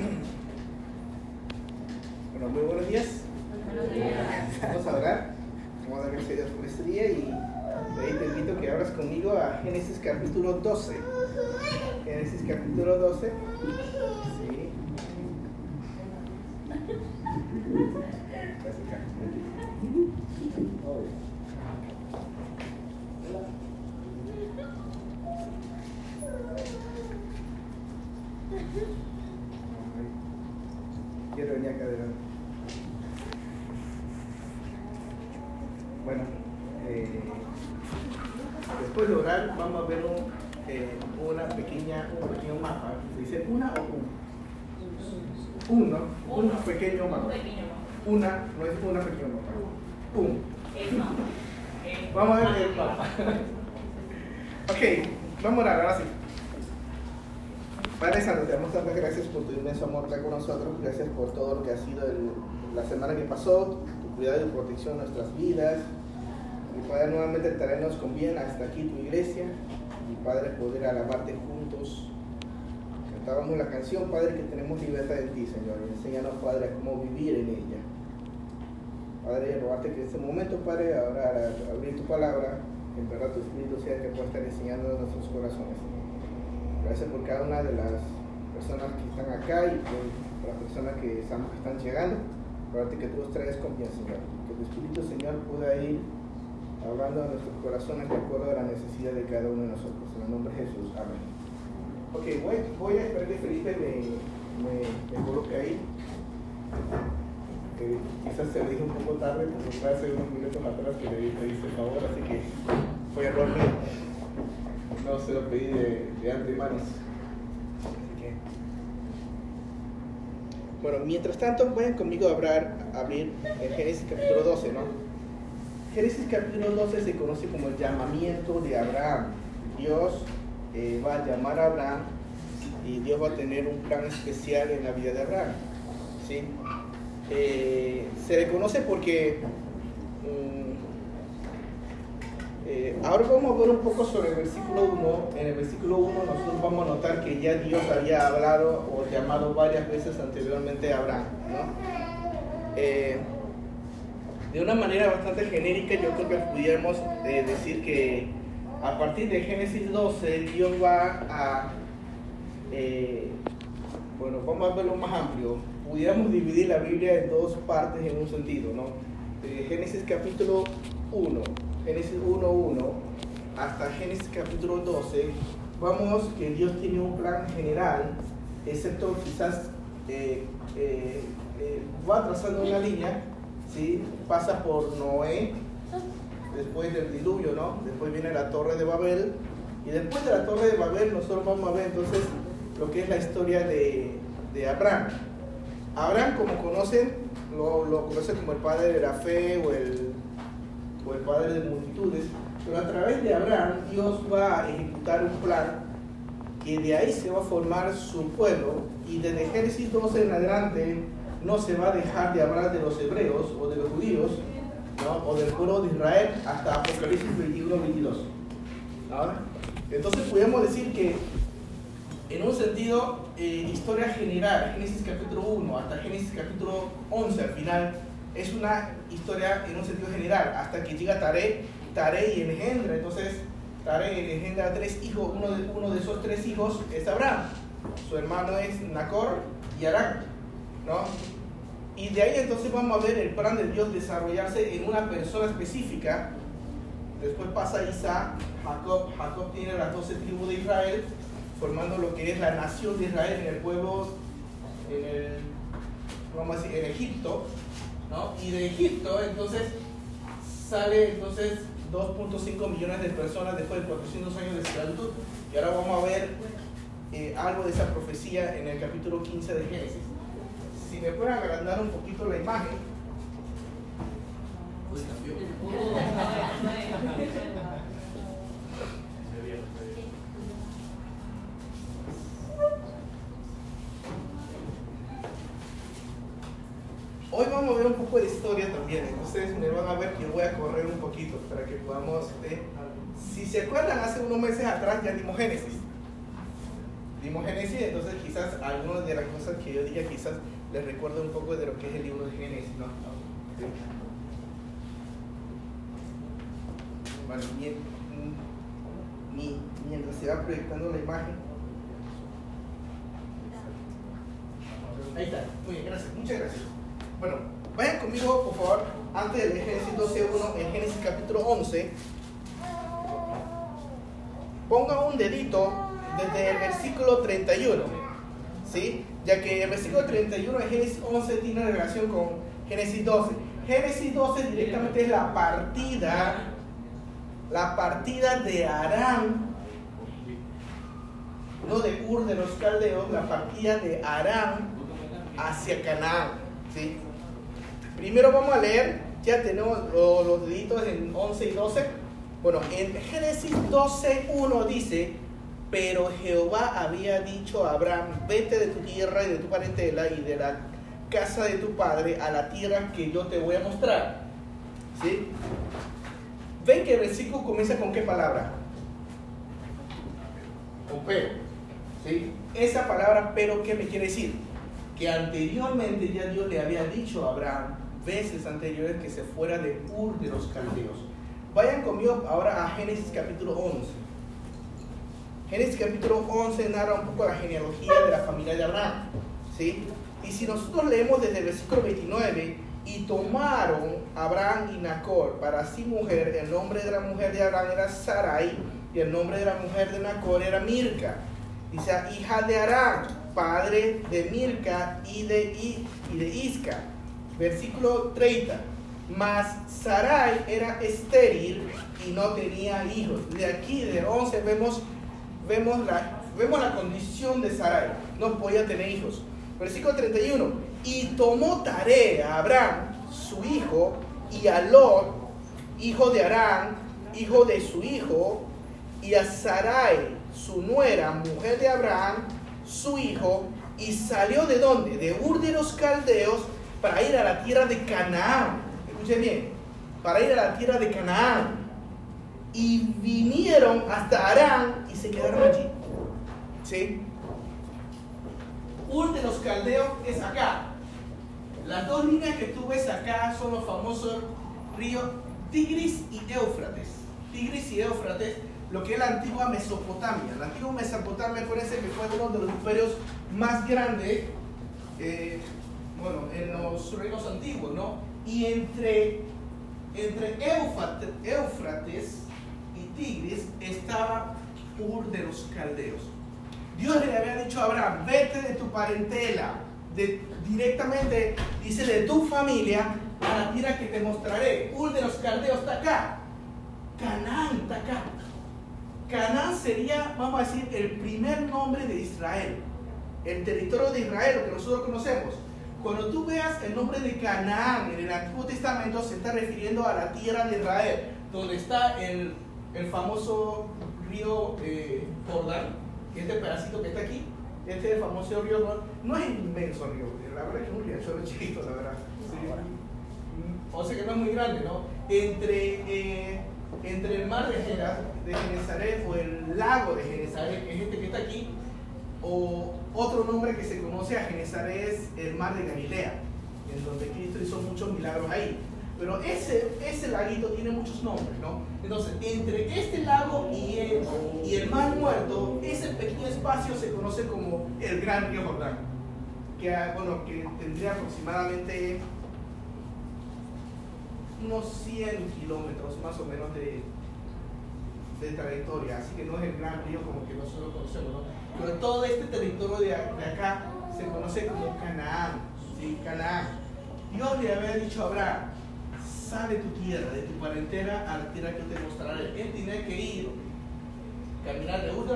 Bueno, muy buenos días. Vamos a orar. Vamos a dar gracias a Dios por este día y ahí te invito a que abras conmigo a Génesis capítulo 12. Génesis capítulo 12. Sí. Gracias, Carlos. Quiero venir acá adelante. Bueno, eh, después de orar vamos a ver un, eh, una pequeña, un pequeño mapa. ¿Se dice una o un? Uno, un pequeño mapa. Una, no es una pequeña mapa. Un. Vamos a ver el mapa. ok, vamos a orar ahora sí. Padre Santo, te damos tantas gracias por tu inmenso amor acá con nosotros. Gracias por todo lo que ha sido la semana que pasó, tu cuidado y protección en nuestras vidas. Y Padre, nuevamente traernos con bien hasta aquí tu iglesia. Y Padre, poder alabarte juntos. Cantábamos la canción, Padre, que tenemos libertad en ti, Señor. Enséñanos, Padre, cómo vivir en ella. Padre, rogarte que en este momento, Padre, ahora abrir tu palabra, en verdad tu Espíritu sea que pueda estar enseñando nuestros corazones. Gracias por cada una de las personas que están acá y por las personas que que están llegando. Rogarte que tú los traigas con bien, Señor. Que tu Espíritu, Señor, pueda ir hablando a nuestros corazones de acuerdo a la necesidad de cada uno de nosotros. En el nombre de Jesús. Amén. Ok, voy, voy a esperar que Felipe me, coloque ahí. Quizás se lo dije un poco tarde, porque fue hace unos minutos atrás que le pedí el favor, así que fue error mío. No se lo pedí de, de antemano. Así que. Bueno, mientras tanto, vayan conmigo a a abrir en Génesis capítulo 12, ¿no? Génesis capítulo 12 se conoce como el llamamiento de Abraham. Dios eh, va a llamar a Abraham y Dios va a tener un plan especial en la vida de Abraham. ¿sí? Eh, se le conoce porque mm, eh, ahora vamos a ver un poco sobre el versículo 1. En el versículo 1 nosotros vamos a notar que ya Dios había hablado o llamado varias veces anteriormente a Abraham. ¿no? Eh, de una manera bastante genérica yo creo que pudiéramos eh, decir que a partir de Génesis 12 Dios va a, bueno, vamos a verlo más amplio, pudiéramos dividir la Biblia en dos partes en un sentido, ¿no? Génesis capítulo 1, Génesis 1.1 hasta Génesis capítulo 12, vamos que Dios tiene un plan general, excepto quizás eh, eh, eh, va trazando una línea, ¿sí? pasa por Noé, después del diluvio, ¿no? Después viene la torre de Babel, y después de la torre de Babel nosotros vamos a ver entonces lo que es la historia de, de Abraham. Abraham, como conocen, lo, lo conocen como el padre de la fe o el, o el padre de multitudes, pero a través de Abraham Dios va a ejecutar un plan que de ahí se va a formar su pueblo y desde Génesis 12 en adelante no se va a dejar de hablar de los hebreos o de los judíos ¿no? o del pueblo de Israel hasta Apocalipsis 21-22. Entonces podemos decir que en un sentido, eh, historia general, Génesis capítulo 1 hasta Génesis capítulo 11 al final, es una historia en un sentido general, hasta que llega Tare, Tare y engendra, entonces Tare engendra tres hijos, uno de, uno de esos tres hijos es Abraham, su hermano es Nacor y Arán, ¿no? Y de ahí entonces vamos a ver el plan de Dios desarrollarse en una persona específica. Después pasa Isaac, Jacob, Jacob tiene las doce tribus de Israel, formando lo que es la nación de Israel en el pueblo, en el, vamos a decir, en Egipto, ¿no? Y de Egipto entonces sale entonces 2.5 millones de personas después de 400 años de esclavitud. Y ahora vamos a ver eh, algo de esa profecía en el capítulo 15 de Génesis. Si me pueden agrandar un poquito la imagen. A ver un poco de historia también, entonces me van a ver que voy a correr un poquito para que podamos... eh, si se acuerdan, hace unos meses atrás ya dimos Génesis. dimos Génesis, entonces quizás algunas de las cosas que yo diga quizás les recuerdo un poco de lo que es el libro de Génesis, ¿no? Bueno, mientras se va proyectando la imagen. Ahí está, muy bien, gracias, muchas gracias. Bueno, vayan conmigo, por favor, antes del Génesis 12.1, en Génesis capítulo 11. Ponga un dedito desde el versículo 31, ¿sí? Ya que el versículo 31 de Génesis 11 tiene relación con Génesis 12. Génesis 12 directamente es la partida, la partida de Arán, no de Ur de los Caldeos, la partida de Arán hacia Canaán, ¿sí? Primero vamos a leer, ya tenemos los, deditos en 11 y 12. Bueno, en Génesis 12.1 dice, pero Jehová había dicho a Abraham, vete de tu tierra y de tu parentela y de la casa de tu padre a la tierra que yo te voy a mostrar. ¿Sí? Ven que el versículo comienza con qué palabra? Con pero. ¿Sí? Esa palabra pero, ¿qué me quiere decir? Que anteriormente ya Dios le había dicho a Abraham, veces anteriores, que se fuera de Ur de los Caldeos. Vayan conmigo ahora a Génesis capítulo 11. Génesis capítulo 11 narra un poco la genealogía de la familia de Abraham. ¿sí? Y si nosotros leemos desde el versículo 29, y tomaron Abraham y Nacor para sí mujer, el nombre de la mujer de Abraham era Sarai, y el nombre de la mujer de Nacor era Mirca. Dice, hija de Abraham, padre de Mirca y de, y, de Isca. Versículo 30. Mas Sarai era estéril y no tenía hijos. De aquí, de 11, vemos vemos la, vemos la condición de Sarai. No podía tener hijos. Versículo 31. Y tomó tarea a Abraham, su hijo, y a Lot, hijo de Arán, hijo de su hijo, y a Sarai, su nuera, mujer de Abraham, su hijo, y salió de dónde? De Ur de los Caldeos para ir a la tierra de Canaán. Escuchen bien, para ir a la tierra de Canaán y vinieron hasta Arán y se quedaron allí. ¿Sí? Ur de los caldeos es acá. Las dos líneas que tú ves acá son los famosos ríos Tigris y Éufrates. Tigris y Éufrates, lo que es la antigua Mesopotamia. La antigua Mesopotamia, acuérdense que fue uno de los imperios más grandes, eh, bueno, en los reinos antiguos, ¿no? Y entre, entre Éufrates Tigris estaba Ur de los Caldeos. Dios le había dicho a Abraham, vete de tu parentela, de, directamente, dice, de tu familia, a la tierra que te mostraré. Ur de los Caldeos está acá. Canaán está acá. Canaán sería, vamos a decir, el primer nombre de Israel. El territorio de Israel, que nosotros conocemos. Cuando tú veas el nombre de Canaán en el Antiguo Testamento, se está refiriendo a la tierra de Israel, donde está el el famoso río eh, Jordán, que este pedacito que está aquí, este es el famoso río Jordán, no es inmenso río, la verdad es que es un río chiquito, la verdad. O sea que no es muy grande, ¿no? Entre, eh, entre el mar de, de Genezaret o el lago de Genezaret, que es este que está aquí, o otro nombre que se conoce a Genezaret es el mar de Galilea, en donde Cristo hizo muchos milagros ahí. Pero ese, ese laguito tiene muchos nombres, ¿no? Entonces, entre este lago y el, y el mar muerto, ese pequeño espacio se conoce como el Gran Río Jordán, que, bueno, que tendría aproximadamente unos 100 kilómetros más o menos de, de trayectoria, así que no es el gran río como que nosotros conocemos, ¿no? Pero todo este territorio de, acá se conoce como Canaán, ¿sí? Canaán. Dios le había dicho a Abraham, sale de tu tierra, de tu parentela a la tierra que te mostraré. Él tiene que ir, caminar de uno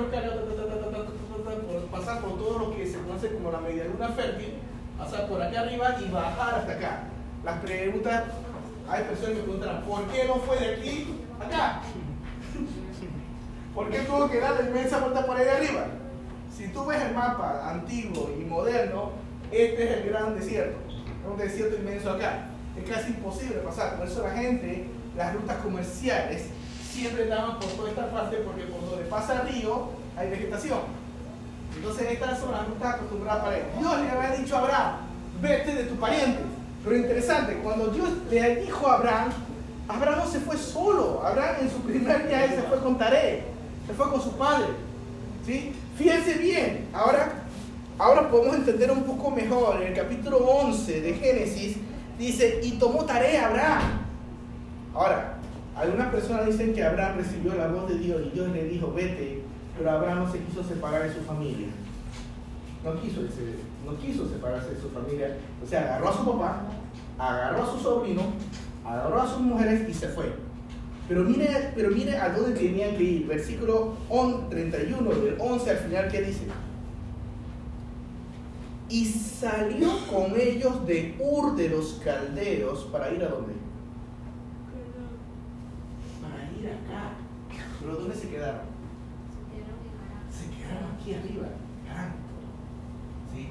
pasar por todo lo que se conoce como la media luna fértil, pasar por acá arriba y bajar hasta acá. Las preguntas, hay personas que me preguntan, ¿por qué no fue de aquí acá? ¿Por qué tuvo que dar la inmensa vuelta por ahí arriba? Si tú ves el mapa antiguo y moderno, este es el gran desierto. un desierto inmenso acá es casi imposible pasar. Por eso la gente, las rutas comerciales, siempre daban por toda esta parte porque por donde pasa el río hay vegetación. Entonces esta zona no está acostumbrada para él. Dios le había dicho a Abraham, vete de tu pariente. Pero interesante, cuando Dios le dijo a Abraham, Abraham no se fue solo. Abraham en su primer viaje se fue con Taré, se fue con su padre. ¿sí? Fíjense bien, ahora, ahora podemos entender un poco mejor. En el capítulo 11 de Génesis dice, y tomó tarea Abraham. Ahora, algunas personas dicen que Abraham recibió la voz de Dios y Dios le dijo, vete, pero Abraham no se quiso separar de su familia. No quiso, no quiso separarse de su familia. O sea, agarró a su papá, agarró a su sobrino, agarró a sus mujeres y se fue. Pero mire, pero mire a dónde tenían que ir. Versículo 31, del 11 al final, ¿qué dice? Y salió con ellos de Ur de los Caldeos para ir a dónde? Para ir acá. ¿Pero dónde se quedaron? Se quedaron aquí arriba. ¿Sí?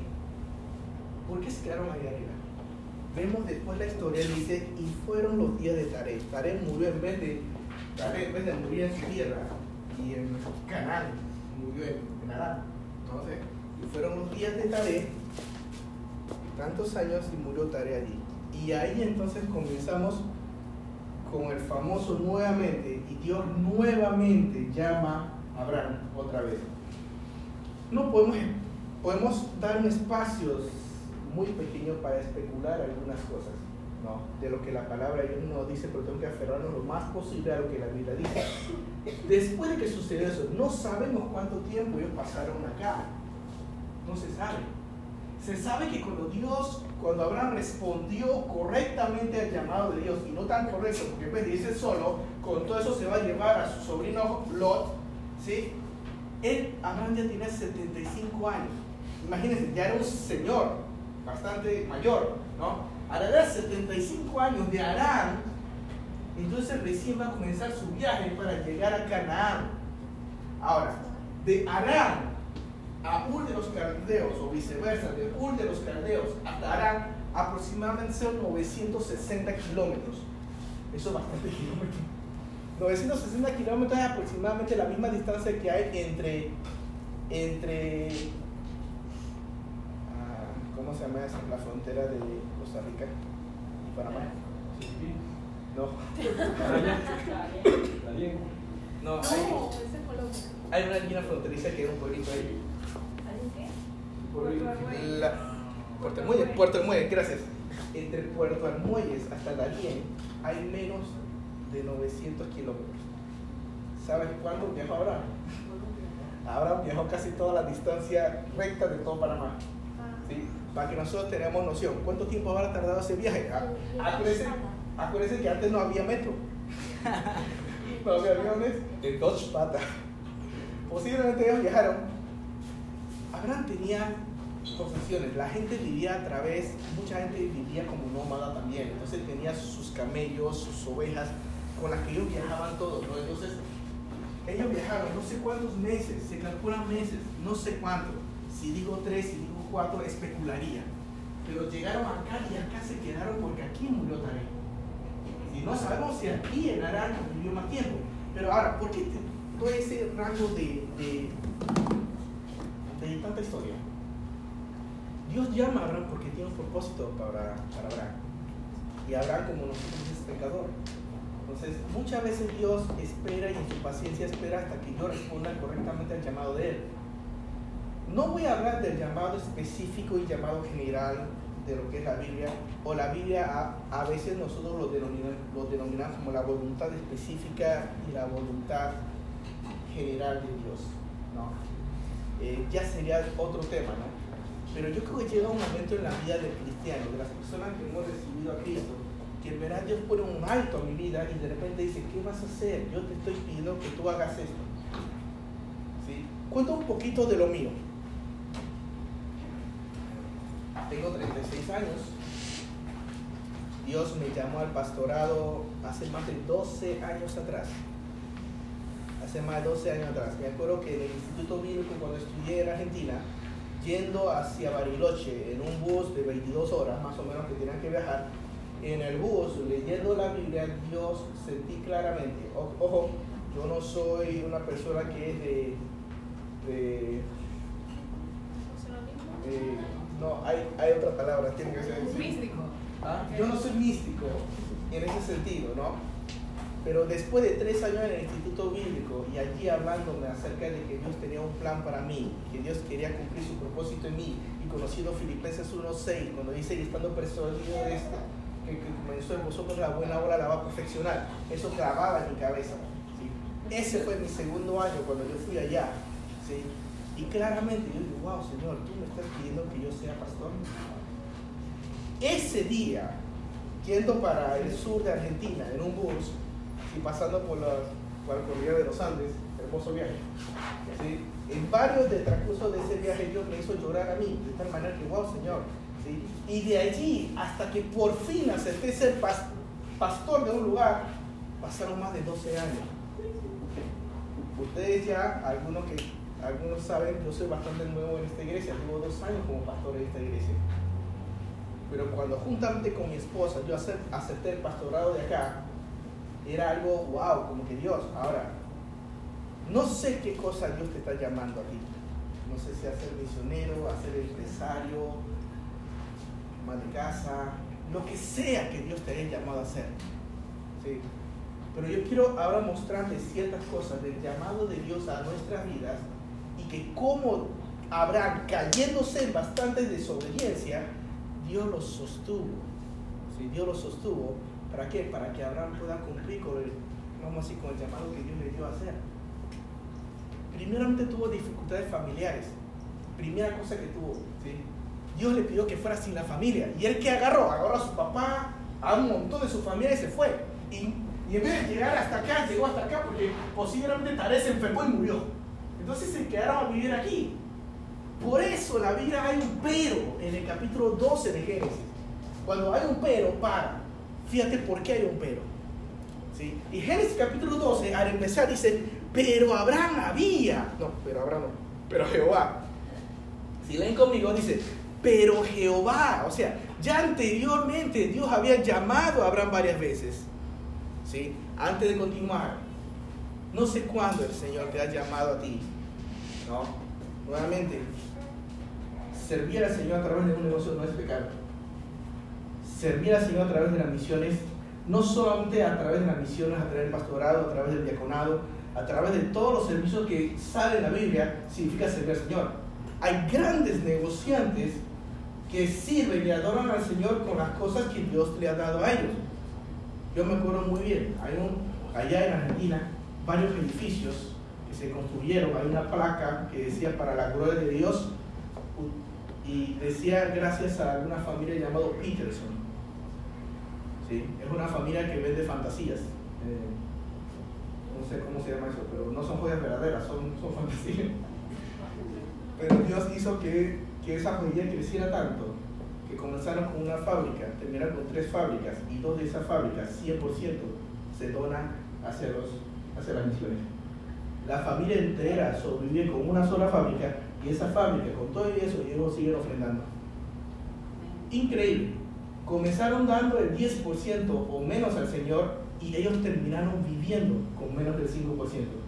¿Por qué se quedaron ahí arriba? Vemos después la historia, dice, y fueron los días de Taré. Taré murió en vez de, Taré en vez de morir en tierra y en Canaán, murió en, en Arán. Entonces, y fueron los días de Taré, tantos años y murió Taré allí. Y ahí entonces comenzamos con el famoso nuevamente, y Dios nuevamente llama a Abraham otra vez. No podemos, podemos dar espacios muy pequeño para especular algunas cosas, ¿no? De lo que la palabra de Dios nos dice, pero tengo que aferrarnos lo más posible a lo que la Biblia dice. Después de que sucedió eso, no sabemos cuánto tiempo ellos pasaron acá. No se sabe. Se sabe que cuando Dios, cuando Abraham respondió correctamente al llamado de Dios, y no tan correcto, porque pues dice solo, con todo eso se va a llevar a su sobrino Lot, ¿sí? Él, Abraham ya tiene 75 años. Imagínense, ya era un señor, bastante mayor, ¿no? A la edad de 75 años de Arán, entonces recién va a comenzar su viaje para llegar a Canaán. Ahora, de Arán a Ur de los Caldeos, o viceversa, de Ur de los Caldeos hasta Arán, aproximadamente son 960 kilómetros. Eso es bastante kilómetros. 960 kilómetros es aproximadamente la misma distancia que hay entre, entre ¿cómo se llama esa? La frontera de Costa Rica y Panamá. No. No, hay, hay una línea fronteriza que es un pueblito ahí. ¿Qué? La, Puerto Almuelles, Puerto Almuelles, gracias. Entre Puerto Almuelles hasta Dalién hay menos de 900 kilómetros. ¿Sabes cuándo viajó Abraham? Abraham viajó casi toda la distancia recta de todo Panamá. ¿sí? Para que nosotros tengamos noción. ¿Cuánto tiempo habrá tardado ese viaje? Ah, acuérdense, que antes no había metro. no había aviones de dos patas. Posiblemente ellos viajaron. Abraham tenía posesiones. La gente vivía a través, mucha gente vivía como nómada también. Entonces tenía sus camellos, sus ovejas, con las que ellos viajaban todos. Entonces, ellos viajaron no sé cuántos meses, se calculan meses, no sé cuánto. Si digo tres, si digo especularía. Pero llegaron acá y acá se quedaron porque aquí murió Tarek. Y no sabemos si aquí en Arán vivió más tiempo. Pero ahora, ¿por qué todo ese rango de, de, de, tanta historia? Dios llama a Abraham porque tiene un propósito para, para Abraham. Y Abraham, como nosotros, es pecador. Entonces, muchas veces Dios espera y en su paciencia espera hasta que yo responda correctamente al llamado de Él. No voy a hablar del llamado específico y llamado general de lo que es la Biblia, o la Biblia a, veces nosotros lo denominamos, lo denominamos como la voluntad específica y la voluntad general de Dios. ¿no? Eh, ya sería otro tema, ¿no? Pero yo creo que llega un momento en la vida del cristiano, de las personas que hemos recibido a Cristo, que en verdad Dios pone un alto a mi vida y de repente dice, ¿qué vas a hacer? Yo te estoy pidiendo que tú hagas esto. ¿Sí? Cuento un poquito de lo mío. Tengo 36 años. Dios me llamó al pastorado hace más de 12 años atrás. Hace más de 12 años atrás. Me acuerdo que en el Instituto Bíblico, cuando estudié en Argentina, yendo hacia Bariloche en un bus de 22 horas más o menos que tenían que viajar, en el bus, leyendo la Biblia, Dios sentí claramente, ojo, yo no soy una persona que es de, de hay otra palabra, tiene que ser Místico. ¿Ah? Yo no soy místico en ese sentido, ¿no? Pero después de tres años en el Instituto Bíblico y allí hablándome acerca de que Dios tenía un plan para mí, que Dios quería cumplir su propósito en mí, y conocido Filipenses 1.6, cuando dice que estando persuadido de esto, que, que comenzó en vosotros la buena obra la va a perfeccionar, eso grababa en mi cabeza. ¿sí? Ese fue mi segundo año cuando yo fui allá. ¿sí? Y claramente yo digo, wow, Señor, tú me estás pidiendo que yo sea pastor. Ese día, yendo para el sur de Argentina en un bus y pasando por la, por la cordillera de los Andes, hermoso viaje. ¿sí? En varios del transcurso de ese viaje Dios me hizo llorar a mí, de tal manera que, wow, Señor. ¿sí? Y de allí hasta que por fin acepté ser pas- pastor de un lugar, pasaron más de 12 años. Ustedes ya, algunos que algunos saben, yo soy bastante nuevo en esta iglesia, tengo dos años como pastor en esta iglesia. Pero cuando juntamente con mi esposa yo acep- acepté el pastorado de acá, era algo, wow, como que Dios, ahora, no sé qué cosa Dios te está llamando a ti. No sé si a ser misionero, a ser empresario, más de casa, lo que sea que Dios te haya llamado a hacer. ¿sí? Pero yo quiero ahora mostrarles ciertas cosas del llamado de Dios a nuestras vidas que como Abraham, cayéndose en bastante desobediencia, Dios los sostuvo. Dios los sostuvo. ¿Para qué? Para que Abraham pueda cumplir con el, vamos a decir, con el llamado que Dios le dio a hacer. Primeramente tuvo dificultades familiares. Primera cosa que tuvo. Dios le pidió que fuera sin la familia. ¿Y él que agarró? Agarró a su papá, a un montón de su familia y se fue. Y, en vez de llegar hasta acá, llegó hasta acá porque posiblemente Taré se enfermó y murió. Entonces se quedaron a vivir aquí. Por eso la Biblia hay un pero en el capítulo 12 de Génesis. Cuando hay un pero, para. Fíjate por qué hay un pero. ¿Sí? Y Génesis capítulo 12, al empezar, dice, pero Abraham había. No, pero Abraham no. Pero Jehová. Si leen conmigo, dice, pero Jehová. O sea, ya anteriormente Dios había llamado a Abraham varias veces. ¿Sí? Antes de continuar, no sé cuándo el Señor te ha llamado a ti. ¿No? Nuevamente, servir al Señor a través de un negocio no es pecado. Servir al Señor a través de las misiones, no solamente a través de las misiones, a través del pastorado, a través del diaconado, a través de todos los servicios que salen en la Biblia, significa servir al Señor. Hay grandes negociantes que sirven y adoran al Señor con las cosas que Dios le ha dado a ellos. Yo me acuerdo muy bien, hay un, allá en Argentina, varios edificios se construyeron, hay una placa que decía para la gloria de Dios y decía gracias a una familia llamada Peterson. ¿Sí? Es una familia que vende fantasías. Eh, no sé cómo se llama eso, pero no son joyas verdaderas, son, son fantasías. Pero Dios hizo que, que esa joyería creciera tanto que comenzaron con una fábrica, terminaron con tres fábricas y dos de esas fábricas, 100%, se donan hacia, los, hacia las misiones. La familia entera sobrevive con una sola fábrica y esa fábrica, con todo eso, ellos siguen ofrendando. Increíble. Comenzaron dando el 10% o menos al Señor y ellos terminaron viviendo con menos del 5%.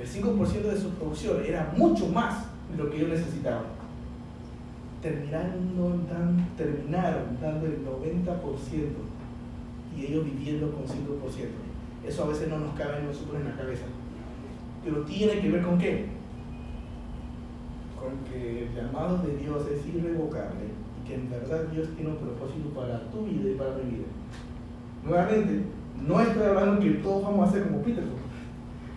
El 5% de su producción era mucho más de lo que ellos necesitaban. Terminaron, terminaron dando el 90% y ellos viviendo con 5%. Eso a veces no nos cabe a nosotros en la cabeza. Pero tiene que ver con qué? Con que el llamado de Dios es irrevocable y que en verdad Dios tiene un propósito para tu vida y para mi vida. Nuevamente, no estoy hablando que todos vamos a ser como Peterson.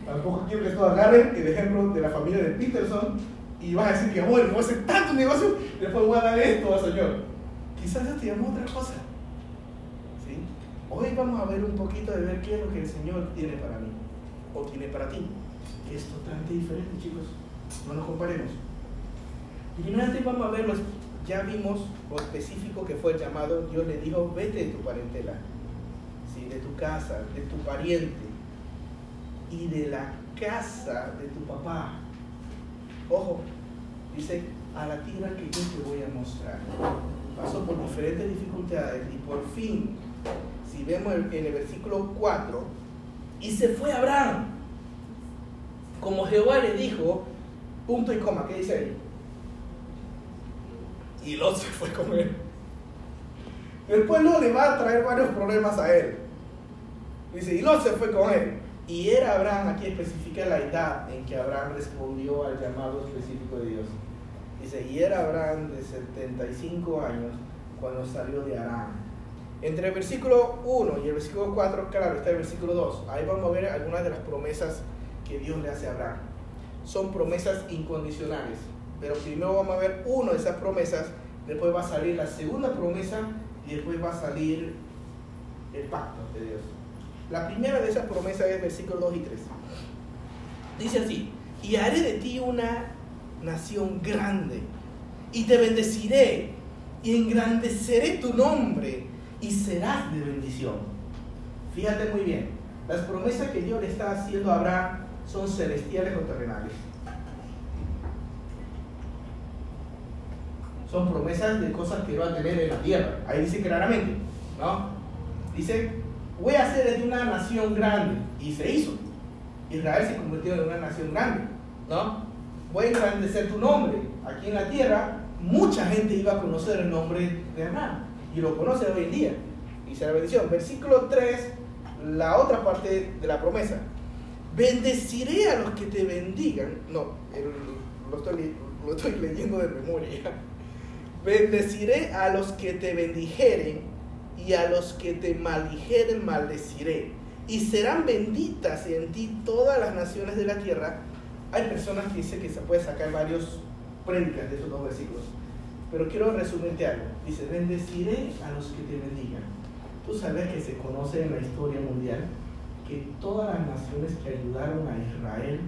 Tampoco quiero que todos agarren el ejemplo de la familia de Peterson y vas a decir que bueno, voy a hacer tanto negocio, después voy a dar esto al Señor. Quizás Dios te llamó otra cosa. Hoy vamos a ver un poquito de ver qué es lo que el Señor tiene para mí o tiene para ti, es totalmente diferente, chicos. No nos comparemos. Primeramente vamos a ver, los- ya vimos lo específico que fue el llamado, Dios le dijo, vete de tu parentela, ¿sí? de tu casa, de tu pariente y de la casa de tu papá. Ojo, dice, a la tierra que yo te voy a mostrar. Pasó por diferentes dificultades y por fin, si vemos en el versículo 4, y se fue Abraham. Como Jehová le dijo, punto y coma, ¿qué dice ahí? Y Lot se fue con él. el pueblo le va a traer varios problemas a él. Dice, y Lot se fue con él. Y era Abraham, aquí especifica la edad en que Abraham respondió al llamado específico de Dios. Dice, y era Abraham de 75 años cuando salió de Aram. Entre el versículo 1 y el versículo 4, claro, está el versículo 2. Ahí vamos a ver algunas de las promesas que Dios le hace a Abraham. Son promesas incondicionales. Pero primero vamos a ver una de esas promesas, después va a salir la segunda promesa y después va a salir el pacto de Dios. La primera de esas promesas es versículo 2 y 3. Dice así, y haré de ti una nación grande, y te bendeciré, y engrandeceré tu nombre, y serás de bendición. Fíjate muy bien, las promesas que Dios le está haciendo a Abraham son celestiales o terrenales. Son promesas de cosas que va a tener en la tierra. Ahí dice claramente, ¿no? Dice, voy a hacer de una nación grande. Y se hizo. Israel se convirtió en una nación grande, ¿no? Voy a engrandecer tu nombre. Aquí en la tierra, mucha gente iba a conocer el nombre de Abraham. Y lo conoce hoy en día. Y será bendición. Versículo 3, la otra parte de la promesa. Bendeciré a los que te bendigan. No, lo, estoy, lo estoy leyendo de memoria. Bendeciré a los que te bendijeren y a los que te maldijeren maldeciré. Y serán benditas en ti todas las naciones de la tierra. Hay personas que dicen que se puede sacar varios prédicas de esos dos versículos. Pero quiero resumirte algo. Dice, bendeciré a los que te bendigan. Tú sabes que se conoce en la historia mundial que todas las naciones que ayudaron a Israel,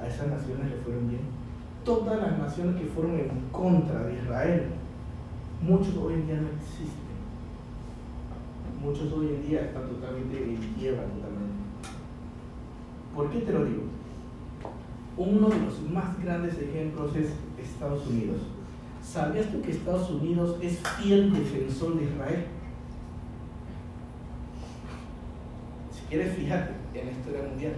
a esas naciones le fueron bien. Todas las naciones que fueron en contra de Israel, muchos hoy en día no existen. Muchos hoy en día están totalmente en quiebra totalmente. ¿Por qué te lo digo? Uno de los más grandes ejemplos es Estados Unidos. ¿Sabías tú que Estados Unidos es fiel defensor de Israel? Quieres fijarte en la historia mundial,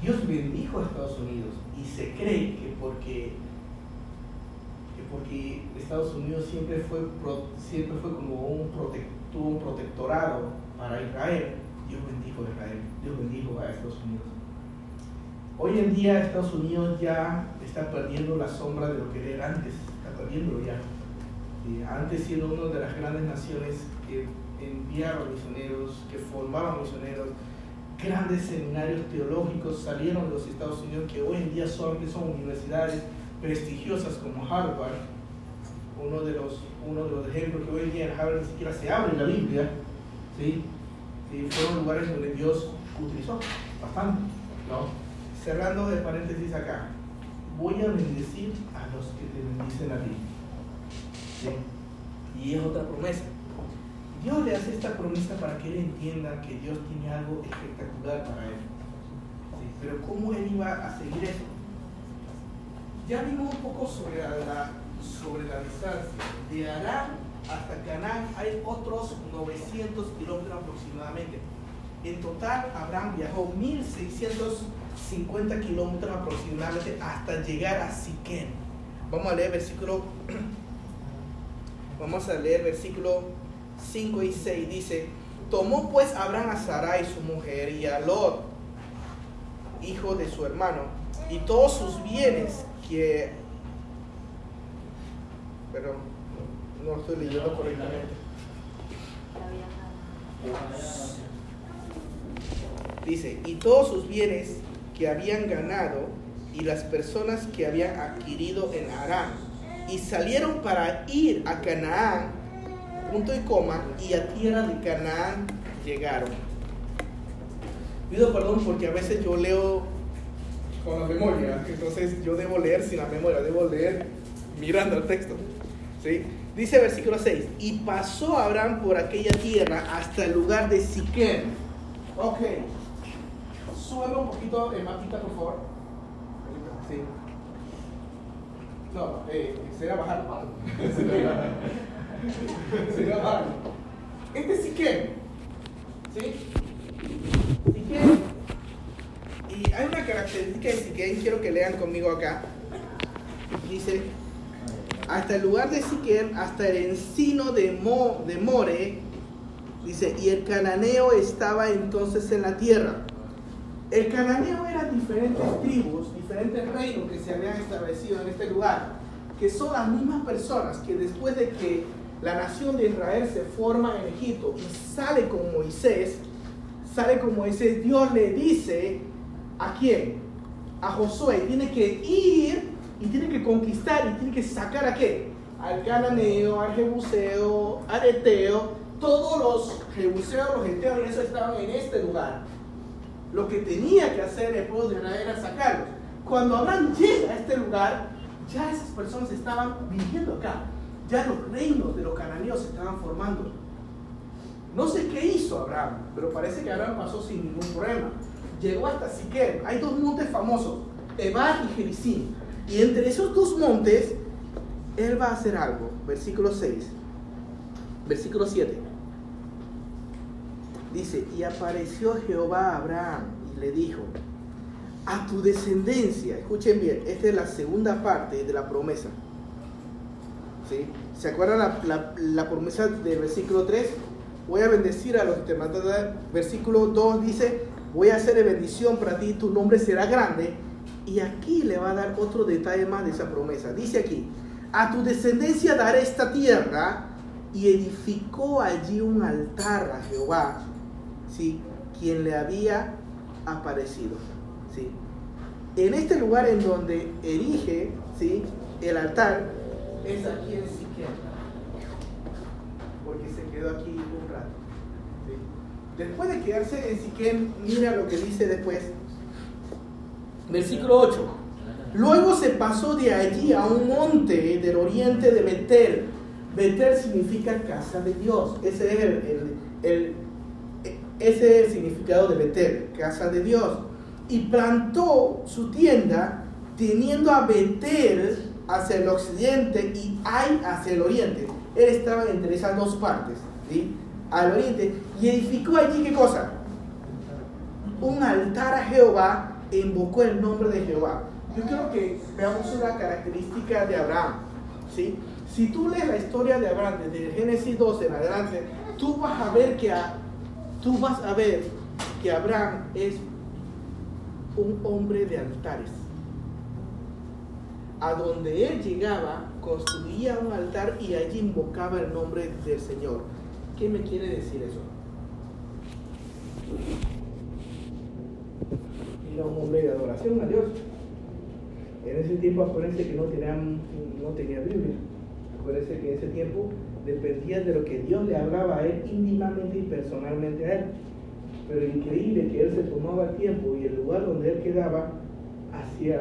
Dios bendijo a Estados Unidos y se cree que porque, que porque Estados Unidos siempre fue, siempre fue como un, tuvo un protectorado para Israel, Dios bendijo a Israel, Dios bendijo a Estados Unidos. Hoy en día Estados Unidos ya está perdiendo la sombra de lo que era antes, está perdiéndolo ya. Antes siendo una de las grandes naciones que enviaron misioneros, que formaban misioneros, grandes seminarios teológicos salieron de los Estados Unidos que hoy en día solamente son universidades prestigiosas como Harvard, uno de los, uno de los ejemplos que hoy en día en Harvard ni siquiera se abre la Biblia, ¿sí? Y fueron lugares donde Dios utilizó bastante, ¿no? Cerrando de paréntesis acá, voy a bendecir a los que te bendicen a ti. Y es otra promesa. Dios le hace esta promesa para que él entienda que Dios tiene algo espectacular para él. pero ¿cómo él iba a seguir eso? Ya vimos un poco sobre la, sobre la distancia. De Arán hasta Canaán hay otros 900 kilómetros aproximadamente. En total, Abraham viajó 1650 kilómetros aproximadamente hasta llegar a Siquem. Vamos a leer versículo. Vamos a leer versículo 5 y 6 dice, tomó pues Abraham a Sarai su mujer y a Lot, hijo de su hermano, y todos sus bienes que... Pero no, estoy leyendo correctamente. Dice, y todos sus bienes que habían ganado y las personas que habían adquirido en Aram, y salieron para ir a Canaán punto y coma, y a tierra de Canaán llegaron. Pido perdón porque a veces yo leo con la memoria, entonces yo debo leer sin la memoria, debo leer mirando el texto. ¿sí? Dice versículo 6, y pasó Abraham por aquella tierra hasta el lugar de Siquem. Ok, súbeme un poquito el mapita, por favor. Sí. No, eh, será bajar. Este es Siquem. ¿Sí? Siquem. Y hay una característica de Siquem, quiero que lean conmigo acá. Dice, hasta el lugar de Siquem, hasta el encino de, Mo, de More, dice, y el cananeo estaba entonces en la tierra. El cananeo eran diferentes tribus, diferentes reinos que se habían establecido en este lugar, que son las mismas personas que después de que la nación de Israel se forma en Egipto y sale con Moisés, sale con Moisés, Dios le dice a quién? A Josué, tiene que ir y tiene que conquistar y tiene que sacar a qué? Al cananeo, al jebuseo, al eteo, todos los jebuseos, los eteos y eso estaban en este lugar. Lo que tenía que hacer el pueblo de Israel era sacarlos. Cuando Abraham llega a este lugar, ya esas personas estaban viviendo acá. Ya los reinos de los cananeos se estaban formando. No sé qué hizo Abraham, pero parece que Abraham pasó sin ningún problema. Llegó hasta Siquem. Hay dos montes famosos, Ebar y Jericín. Y entre esos dos montes, él va a hacer algo. Versículo 6. Versículo 7. Dice, y apareció Jehová a Abraham y le dijo, a tu descendencia, escuchen bien, esta es la segunda parte de la promesa. ¿Sí? ¿Se acuerdan la, la, promesa del versículo 3? Voy a bendecir a los que te mandan. Versículo 2 dice, voy a hacer bendición para ti, tu nombre será grande. Y aquí le va a dar otro detalle más de esa promesa. Dice aquí, a tu descendencia daré esta tierra y edificó allí un altar a Jehová, ¿sí? quien le había aparecido. En este lugar en donde erige ¿sí? el altar, es aquí en Siquem, porque se quedó aquí un rato. Después de quedarse en Siquem, mira lo que dice después. Versículo 8. Luego se pasó de allí a un monte del oriente de Betel. Betel significa casa de Dios. Ese es el, el, ese es el significado de Betel, casa de Dios. Y plantó su tienda teniendo a Betel hacia el occidente y Ai hacia el oriente. Él estaba entre esas dos partes, ¿sí? al oriente, y edificó allí qué cosa? Un altar a Jehová e invocó el nombre de Jehová. Yo quiero que veamos una característica de Abraham. ¿sí? Si tú lees la historia de Abraham desde el Génesis 12 en adelante, tú vas a ver que tú vas a ver que Abraham es un hombre de altares. A donde él llegaba, construía un altar y allí invocaba el nombre del Señor. ¿Qué me quiere decir eso? Era un hombre de adoración a Dios. En ese tiempo acuérdense que no tenían, no tenía Biblia. Acuérdense que en ese tiempo dependía de lo que Dios le hablaba a él íntimamente y personalmente a él. Pero increíble que él se tomaba tiempo y el lugar donde él quedaba hacía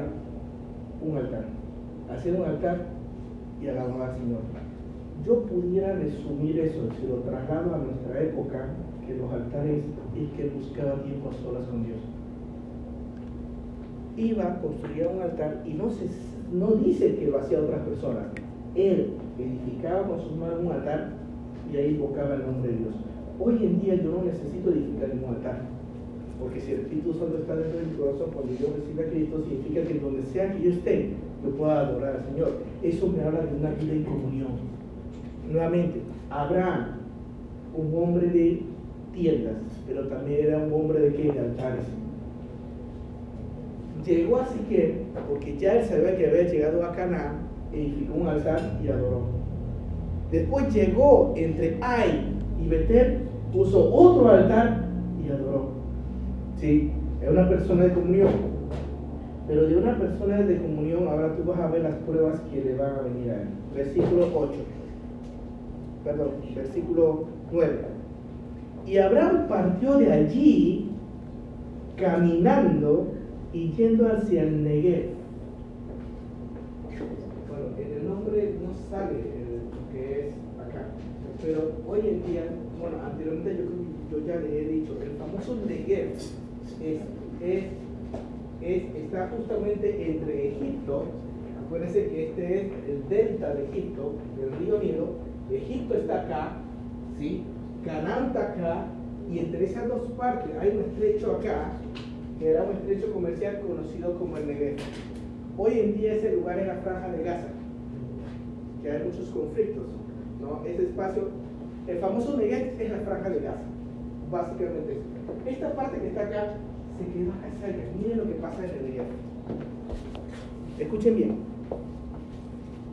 un altar. Hacía un altar y alababa al Señor. Yo pudiera resumir eso, si lo traslado a nuestra época, que los altares es que buscaba tiempo a solas con Dios. Iba, construía un altar y no, se, no dice que lo hacía otras personas. Él edificaba con sus manos un altar y ahí invocaba el nombre de Dios. Hoy en día yo no necesito edificar ningún altar, porque si el Espíritu Santo está dentro de mi corazón, cuando yo reciba a Cristo, significa que donde sea que yo esté, yo pueda adorar al Señor. Eso me habla de una vida en comunión nuevamente, Abraham, un hombre de tiendas, pero también era un hombre de qué? De altares. Llegó así que, porque ya él sabía que había llegado a Canaán, edificó un altar y adoró. Después llegó entre Ai y Betel, puso otro altar y adoró. ¿Sí? Es una persona de comunión. Pero de una persona de comunión, ahora tú vas a ver las pruebas que le van a venir a él. Versículo 8 perdón, versículo 9. Y Abraham partió de allí caminando y yendo hacia el Negev. Bueno, en el nombre no sale lo que es acá, pero hoy en día, bueno, anteriormente yo, yo ya le he dicho, el famoso Negev es, es, está justamente entre Egipto, acuérdense que este es el delta de Egipto, del río Nilo, Egipto está acá, ¿sí? Canaán está acá, y entre esas dos partes hay un estrecho acá, que era un estrecho comercial conocido como el Negev. Hoy en día ese lugar es la franja de Gaza. que hay muchos conflictos. Ese espacio, el famoso Negev es la franja de Gaza, básicamente Esta parte que está acá se quedó acá Miren lo que pasa en el Negev. Escuchen bien.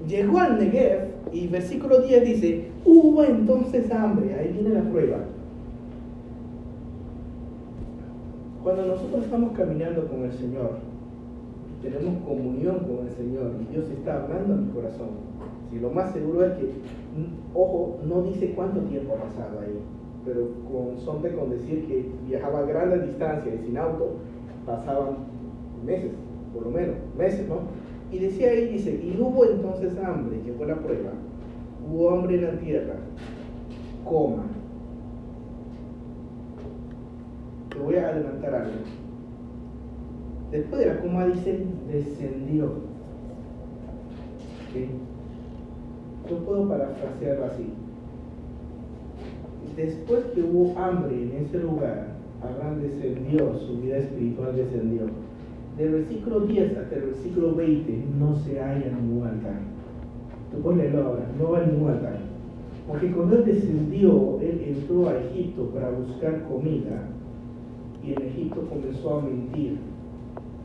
Llegó al Negev y versículo 10 dice, hubo entonces hambre, ahí viene la prueba. Cuando nosotros estamos caminando con el Señor, tenemos comunión con el Señor y Dios está hablando a mi corazón, si lo más seguro es que, ojo, no dice cuánto tiempo ha pasado ahí, pero con sonte con decir que viajaba a grandes distancias y sin auto, pasaban meses, por lo menos, meses, ¿no? Y decía ahí, dice, y hubo entonces hambre, que fue la prueba, hubo hambre en la tierra, coma. Te voy a adelantar algo. Después de la coma dice, descendió. ¿Sí? Yo puedo parafrasearlo así. Después que hubo hambre en ese lugar, Abraham descendió, su vida espiritual descendió del versículo 10 hasta el versículo 20 no se halla ningún altar. Tú leerlo ahora, no hay ningún altar. Porque cuando él descendió, él entró a Egipto para buscar comida y en Egipto comenzó a mentir,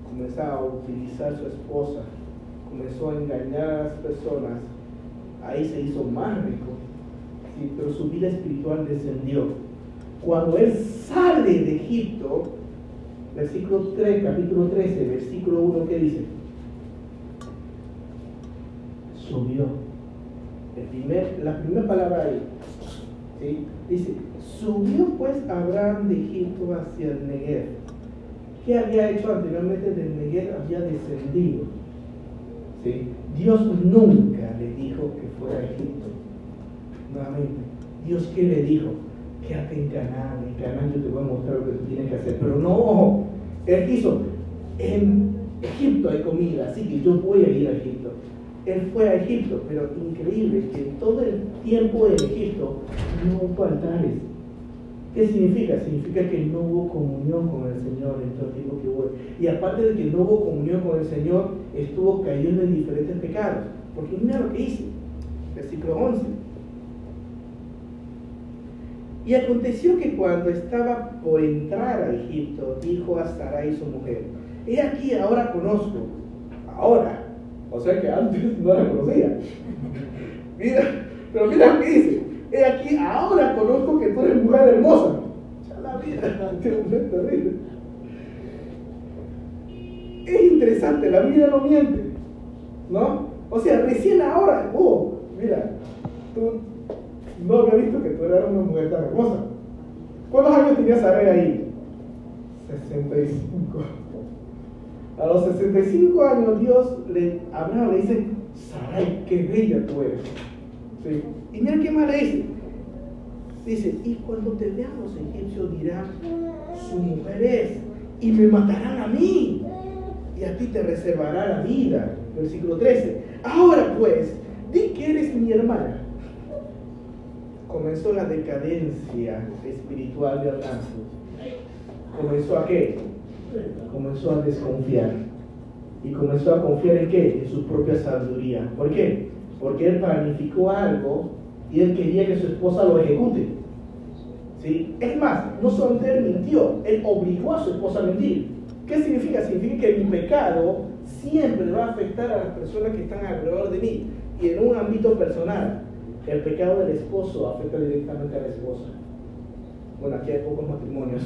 comenzó a utilizar a su esposa, comenzó a engañar a las personas, ahí se hizo más rico, pero su vida espiritual descendió. Cuando él sale de Egipto, versículo 3, capítulo 13, versículo 1, ¿qué dice? Subió. La primera palabra ahí, ¿sí? dice, subió pues Abraham de Egipto hacia el Negev. ¿Qué había hecho anteriormente del Negev? Había descendido. ¿sí? Dios nunca le dijo que fuera a Egipto. Nuevamente, ¿Dios qué le dijo? quédate en Canaán, en Canaán yo te voy a mostrar lo que tú tienes que hacer. Pero no, él quiso, en Egipto hay comida, así que yo voy a ir a Egipto. Él fue a Egipto, pero increíble que todo el tiempo en Egipto no hubo altares. ¿Qué significa? Significa que no hubo comunión con el Señor en todo el tiempo que hubo. Y aparte de que no hubo comunión con el Señor, estuvo cayendo en diferentes pecados. Porque mira lo que dice, versículo 11. Y aconteció que cuando estaba por entrar a Egipto, dijo a Sarai su mujer, he aquí, ahora conozco, ahora, o sea que antes no la conocía. Mira, pero mira lo que dice, he aquí, ahora conozco que tú eres mujer hermosa. Ya la vida, terrible. Es interesante, la vida no miente, ¿no? O sea, recién ahora, oh, mira, tú no había visto que tú eras una mujer tan hermosa. ¿Cuántos años tenía Sarai ahí? 65. A los 65 años Dios le Abraham le dice, Sarai, qué bella tú eres. Y mira qué más le dice. Dice, y cuando te vean los egipcios dirán, su mujer es, y me matarán a mí, y a ti te reservará la vida. Versículo 13. Ahora pues, di que eres mi hermana comenzó la decadencia espiritual de Abraham. ¿Comenzó a qué? Comenzó a desconfiar. ¿Y comenzó a confiar en qué? En su propia sabiduría. ¿Por qué? Porque él planificó algo y él quería que su esposa lo ejecute. ¿Sí? Es más, no solamente él mintió, él obligó a su esposa a mentir. ¿Qué significa? Significa que mi pecado siempre va a afectar a las personas que están alrededor de mí y en un ámbito personal. El pecado del esposo afecta directamente a la esposa. Bueno, aquí hay pocos matrimonios.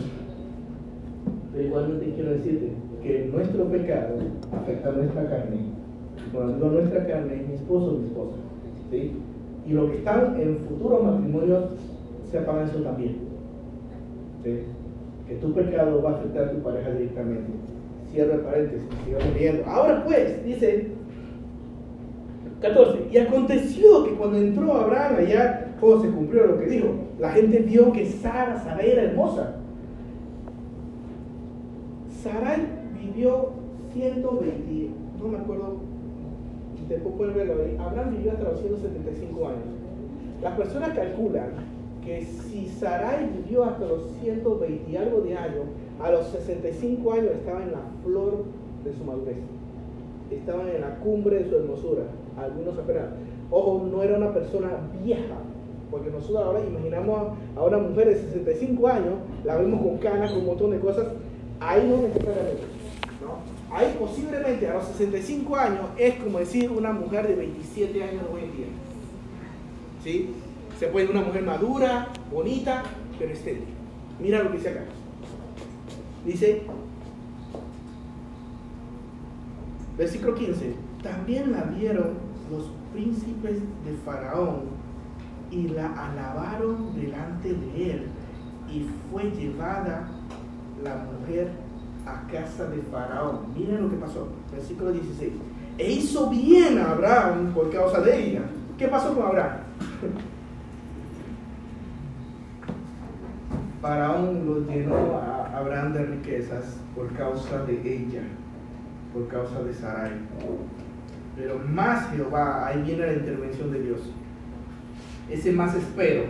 Pero igualmente quiero decirte que nuestro pecado afecta a nuestra carne. Digo nuestra carne, es mi esposo mi esposa. Y los que están en futuros matrimonios sepan eso también. Que tu pecado va a afectar a tu pareja directamente. Cierra paréntesis, sigamos leyendo. Ahora pues, dice 14. Y aconteció que cuando entró Abraham allá, todo se cumplió lo que dijo. La gente vio que Sara, Sarai era hermosa. Sarai vivió 120, no me acuerdo, después pueden verlo ahí. Abraham vivió hasta los 175 años. Las personas calculan que si Sarai vivió hasta los 120 y algo de años, a los 65 años estaba en la flor de su madurez estaban en la cumbre de su hermosura. Algunos apenas. ojo, no era una persona vieja, porque nosotros ahora imaginamos a una mujer de 65 años, la vemos con canas, con un montón de cosas, ahí no necesariamente. Ahí posiblemente a los 65 años es como decir una mujer de 27 años hoy en día. ¿Sí? Se puede una mujer madura, bonita, pero estéril. Mira lo que dice acá. Dice, versículo 15, también la vieron los príncipes de Faraón y la alabaron delante de él y fue llevada la mujer a casa de Faraón. Miren lo que pasó, versículo 16. E hizo bien a Abraham por causa de ella. ¿Qué pasó con Abraham? Faraón lo llenó a Abraham de riquezas por causa de ella, por causa de Sarai. Pero más Jehová, ahí viene la intervención de Dios ese más espero.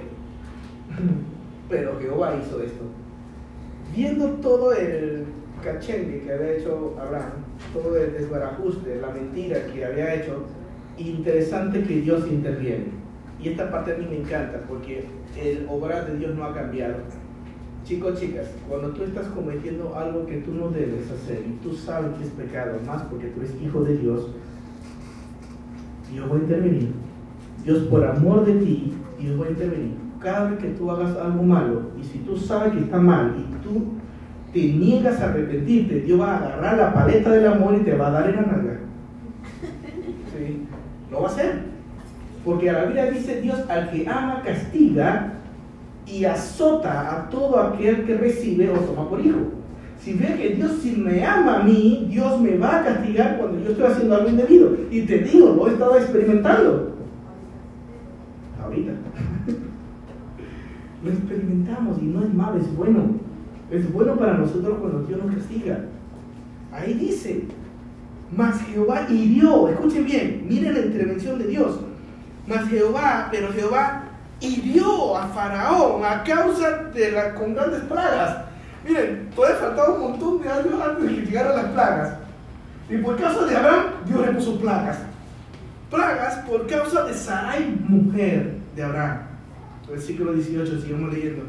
Pero Jehová hizo esto. Viendo todo el cachengue que había hecho Abraham, todo el desbarajuste, la mentira que había hecho, interesante que Dios interviene. Y esta parte a mí me encanta porque el obrar de Dios no ha cambiado. Chicos, chicas, cuando tú estás cometiendo algo que tú no debes hacer y tú sabes que es pecado, más porque tú eres hijo de Dios, Dios va a intervenir Dios por amor de ti, Dios va a intervenir. Cada vez que tú hagas algo malo, y si tú sabes que está mal y tú te niegas a arrepentirte, Dios va a agarrar la paleta del amor y te va a dar en la nalga. ¿Sí? Lo va a hacer. Porque a la Biblia dice Dios al que ama castiga y azota a todo aquel que recibe o toma por hijo. Si ve que Dios si me ama a mí, Dios me va a castigar cuando yo estoy haciendo algo indebido. Y te digo, lo he estado experimentando ahorita. Lo experimentamos y no es malo, es bueno. Es bueno para nosotros cuando Dios nos castiga. Ahí dice, mas Jehová hirió, escuchen bien, miren la intervención de Dios. Mas Jehová, pero Jehová hirió a Faraón a causa de las con grandes plagas. Miren, todavía faltaba un montón de años antes de que llegaran las plagas. Y por causa de Abraham, Dios le puso plagas plagas por causa de Sarai, mujer de Abraham. Versículo 18, sigamos leyendo.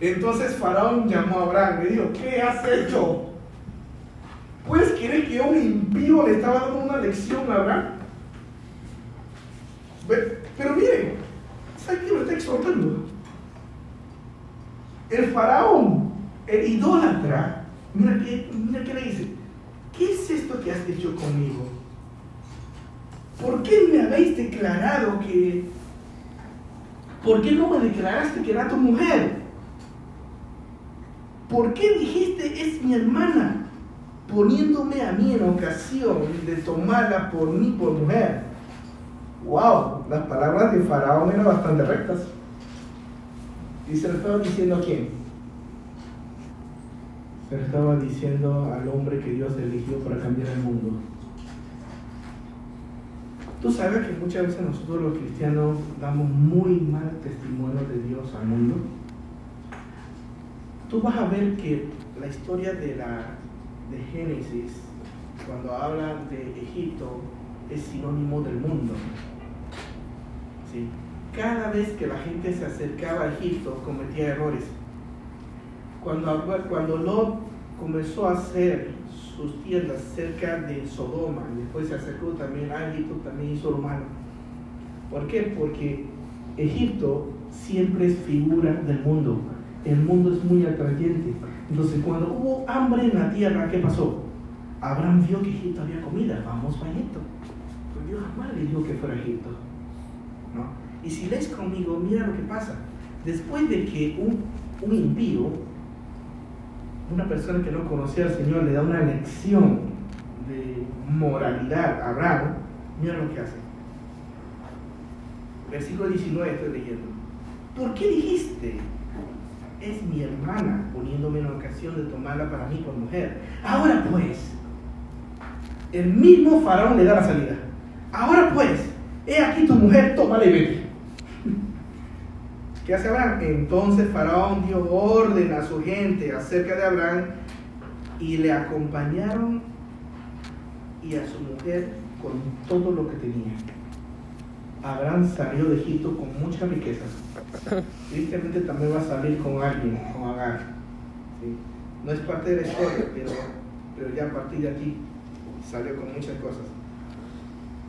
Entonces Faraón llamó a Abraham y le dijo, ¿qué has hecho? ¿Puedes creer que un impío le estaba dando una lección a Abraham? Pero miren, ¿sabe quién lo está exhortando? El faraón, el idólatra, mira qué, mira qué le dice, ¿qué es esto que has hecho conmigo? ¿por qué me habéis declarado que... ¿Por qué no me declaraste que era tu mujer? ¿Por qué dijiste es mi hermana? Poniéndome a mí en ocasión de tomarla por mí por mujer. ¡Wow! Las palabras de Faraón eran bastante rectas. ¿Y se lo estaba diciendo a quién? Se lo estaba diciendo al hombre que Dios eligió para cambiar el mundo. Tú sabes que muchas veces nosotros los cristianos damos muy mal testimonio de Dios al mundo. Tú vas a ver que la historia de, la, de Génesis, cuando habla de Egipto, es sinónimo del mundo. ¿Sí? Cada vez que la gente se acercaba a Egipto cometía errores. Cuando, cuando Lot comenzó a hacer sus tiendas cerca de Sodoma. Y después se acercó también a Egipto, también hizo lo malo. ¿Por qué? Porque Egipto siempre es figura del mundo. El mundo es muy atrayente. Entonces, cuando hubo hambre en la tierra, ¿qué pasó? Abraham vio que Egipto había comida, vamos a Egipto. Pero Dios jamás le dijo que fuera Egipto. ¿no? Y si lees conmigo, mira lo que pasa. Después de que un, un impío una persona que no conocía al Señor le da una lección de moralidad a Abraham, mira lo que hace. Versículo 19 estoy leyendo. ¿Por qué dijiste? Es mi hermana poniéndome en ocasión de tomarla para mí por mujer. Ahora pues, el mismo faraón le da la salida. Ahora pues, he aquí tu mujer, tómala y vete. ¿Qué hace Abraham? Entonces Faraón dio orden a su gente acerca de Abraham y le acompañaron y a su mujer con todo lo que tenía. Abraham salió de Egipto con muchas riquezas. Tristemente también va a salir con alguien, con Agar. No es parte de la historia, pero, pero ya a partir de aquí salió con muchas cosas.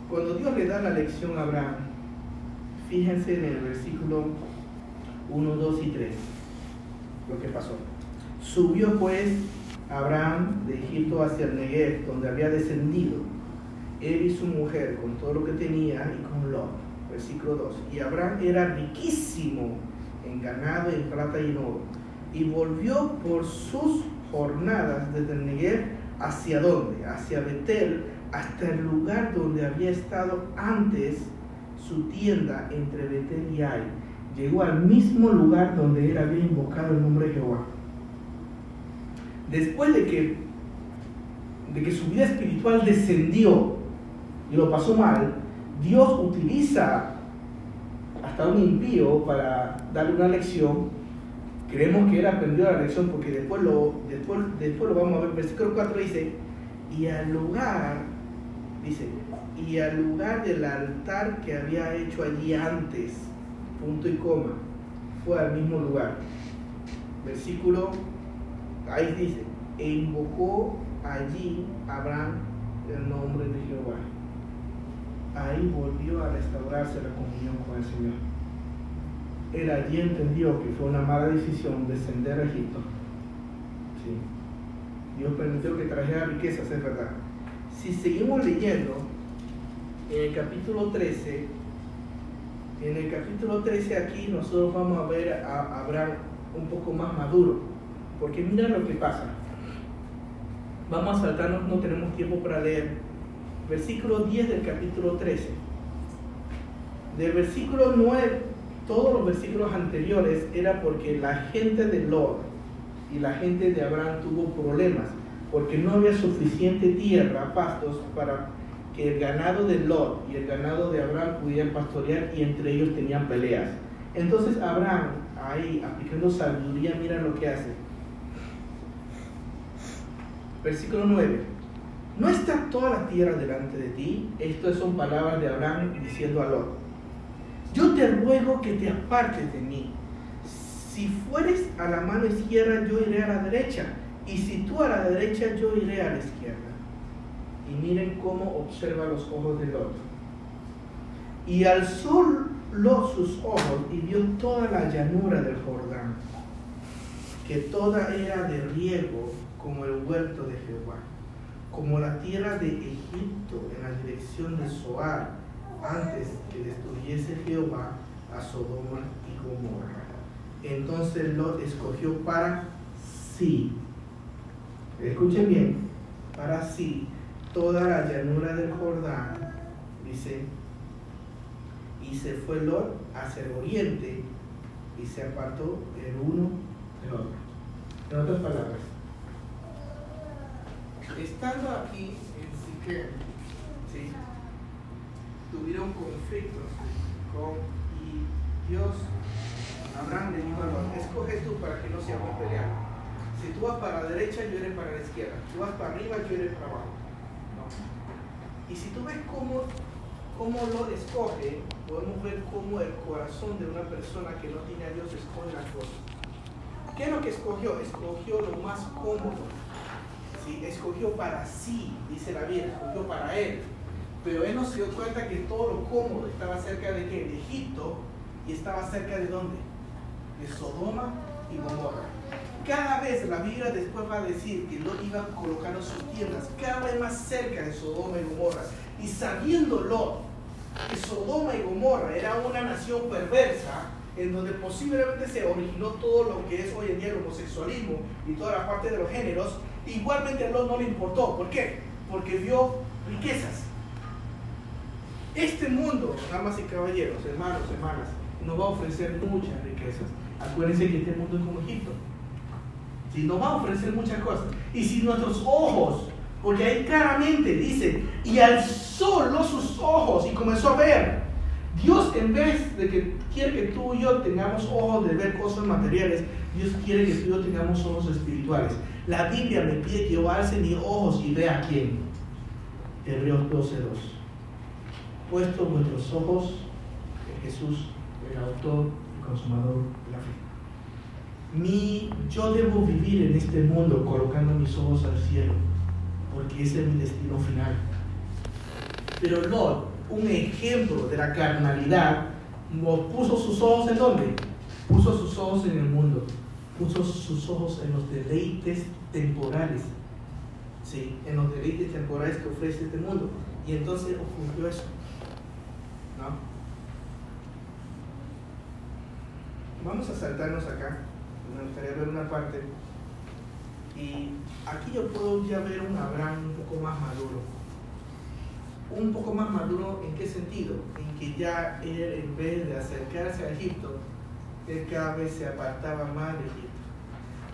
Cuando Dios le da la lección a Abraham, fíjense en el versículo 1, 2 y 3, lo que pasó. Subió pues Abraham de Egipto hacia el Negev, donde había descendido, él y su mujer, con todo lo que tenía y con Lot. Versículo 2. Y Abraham era riquísimo en ganado, en plata y en oro. Y volvió por sus jornadas desde el Negev hacia dónde? Hacia Betel, hasta el lugar donde había estado antes su tienda entre Betel y Ai. Llegó al mismo lugar donde él había invocado el nombre de Jehová después de que, de que su vida espiritual descendió y lo pasó mal, Dios utiliza hasta un impío para darle una lección. Creemos que él aprendió la lección porque después lo, después, después lo vamos a ver. Versículo 4 dice, y al lugar, dice, y al lugar del altar que había hecho allí antes, punto y coma, fue al mismo lugar. Versículo Ahí dice, e invocó allí Abraham el nombre de Jehová. Ahí volvió a restaurarse la comunión con el Señor. Él allí entendió que fue una mala decisión descender a Egipto. Sí. Dios permitió que trajera riquezas, es verdad. Si seguimos leyendo, en el capítulo 13, en el capítulo 13 aquí nosotros vamos a ver a Abraham un poco más maduro porque mira lo que pasa. Vamos a saltarnos, no tenemos tiempo para leer. Versículo 10 del capítulo 13. Del versículo 9, todos los versículos anteriores era porque la gente de Lot y la gente de Abraham tuvo problemas, porque no había suficiente tierra, pastos, para que el ganado de Lot y el ganado de Abraham pudieran pastorear y entre ellos tenían peleas. Entonces Abraham, ahí aplicando sabiduría, mira lo que hace Versículo 9. ¿No está toda la tierra delante de ti? Estas son palabras de Abraham diciendo a Lot. Yo te ruego que te apartes de mí. Si fueres a la mano izquierda, yo iré a la derecha. Y si tú a la derecha, yo iré a la izquierda. Y miren cómo observa los ojos de Lot. Y alzó Lot sus ojos y vio toda la llanura del Jordán, que toda era de riego como el huerto de Jehová, como la tierra de Egipto en la dirección de Zoar, antes que destruyese Jehová a Sodoma y Gomorra. Entonces Lot escogió para sí, escuchen bien, para sí toda la llanura del Jordán, dice, y se fue Lot hacia el oriente y se apartó el uno del otro. En otras palabras, estando aquí en Siquem, tuvieron conflictos con, y Dios, Abraham le dijo a escoge tú para que no seamos peleados. Si tú vas para la derecha, yo iré para la izquierda. Si tú vas para arriba, yo iré para abajo. Y si tú ves cómo, cómo Lot escoge, podemos ver cómo el corazón de una persona que no tiene a Dios escoge las cosas. ¿Qué es lo que escogió? Escogió lo más cómodo escogió para sí, dice la Biblia, escogió para él. Pero él no se dio cuenta que todo lo cómodo estaba cerca de qué? De Egipto y estaba cerca de dónde? De Sodoma y Gomorra. Cada vez la Biblia después va a decir que Lot iba colocando sus tiendas cada vez más cerca de Sodoma y Gomorra. Y sabiendo Lot que Sodoma y Gomorra era una nación perversa, en donde posiblemente se originó todo lo que es hoy en día el homosexualismo y toda la parte de los géneros, Igualmente a Lot no le importó. ¿Por qué? Porque vio riquezas. Este mundo, damas y caballeros, hermanos, hermanas, nos va a ofrecer muchas riquezas. Acuérdense que este mundo es como Egipto. Si nos va a ofrecer muchas cosas. Y si nuestros ojos, porque ahí claramente dice, y alzó sus ojos y comenzó a ver. Dios en vez de que quiere que tú y yo tengamos ojos de ver cosas materiales, Dios quiere que tú y yo tengamos ojos espirituales. La Biblia me pide que yo alce mis ojos y vea quién. Hebreos 12.2. Puesto vuestros ojos Jesús, el autor y consumador de la fe. Mi, yo debo vivir en este mundo colocando mis ojos al cielo, porque ese es mi destino final. Pero Lot, un ejemplo de la carnalidad, puso sus ojos en dónde? Puso sus ojos en el mundo, puso sus ojos en los deleites temporales, ¿sí? en los deleites temporales que ofrece este mundo. Y entonces ocurrió eso. ¿no? Vamos a saltarnos acá. Me gustaría ver una parte. Y aquí yo puedo ya ver un Abraham un poco más maduro. Un poco más maduro en qué sentido? En que ya él en vez de acercarse a Egipto, él cada vez se apartaba más de Egipto.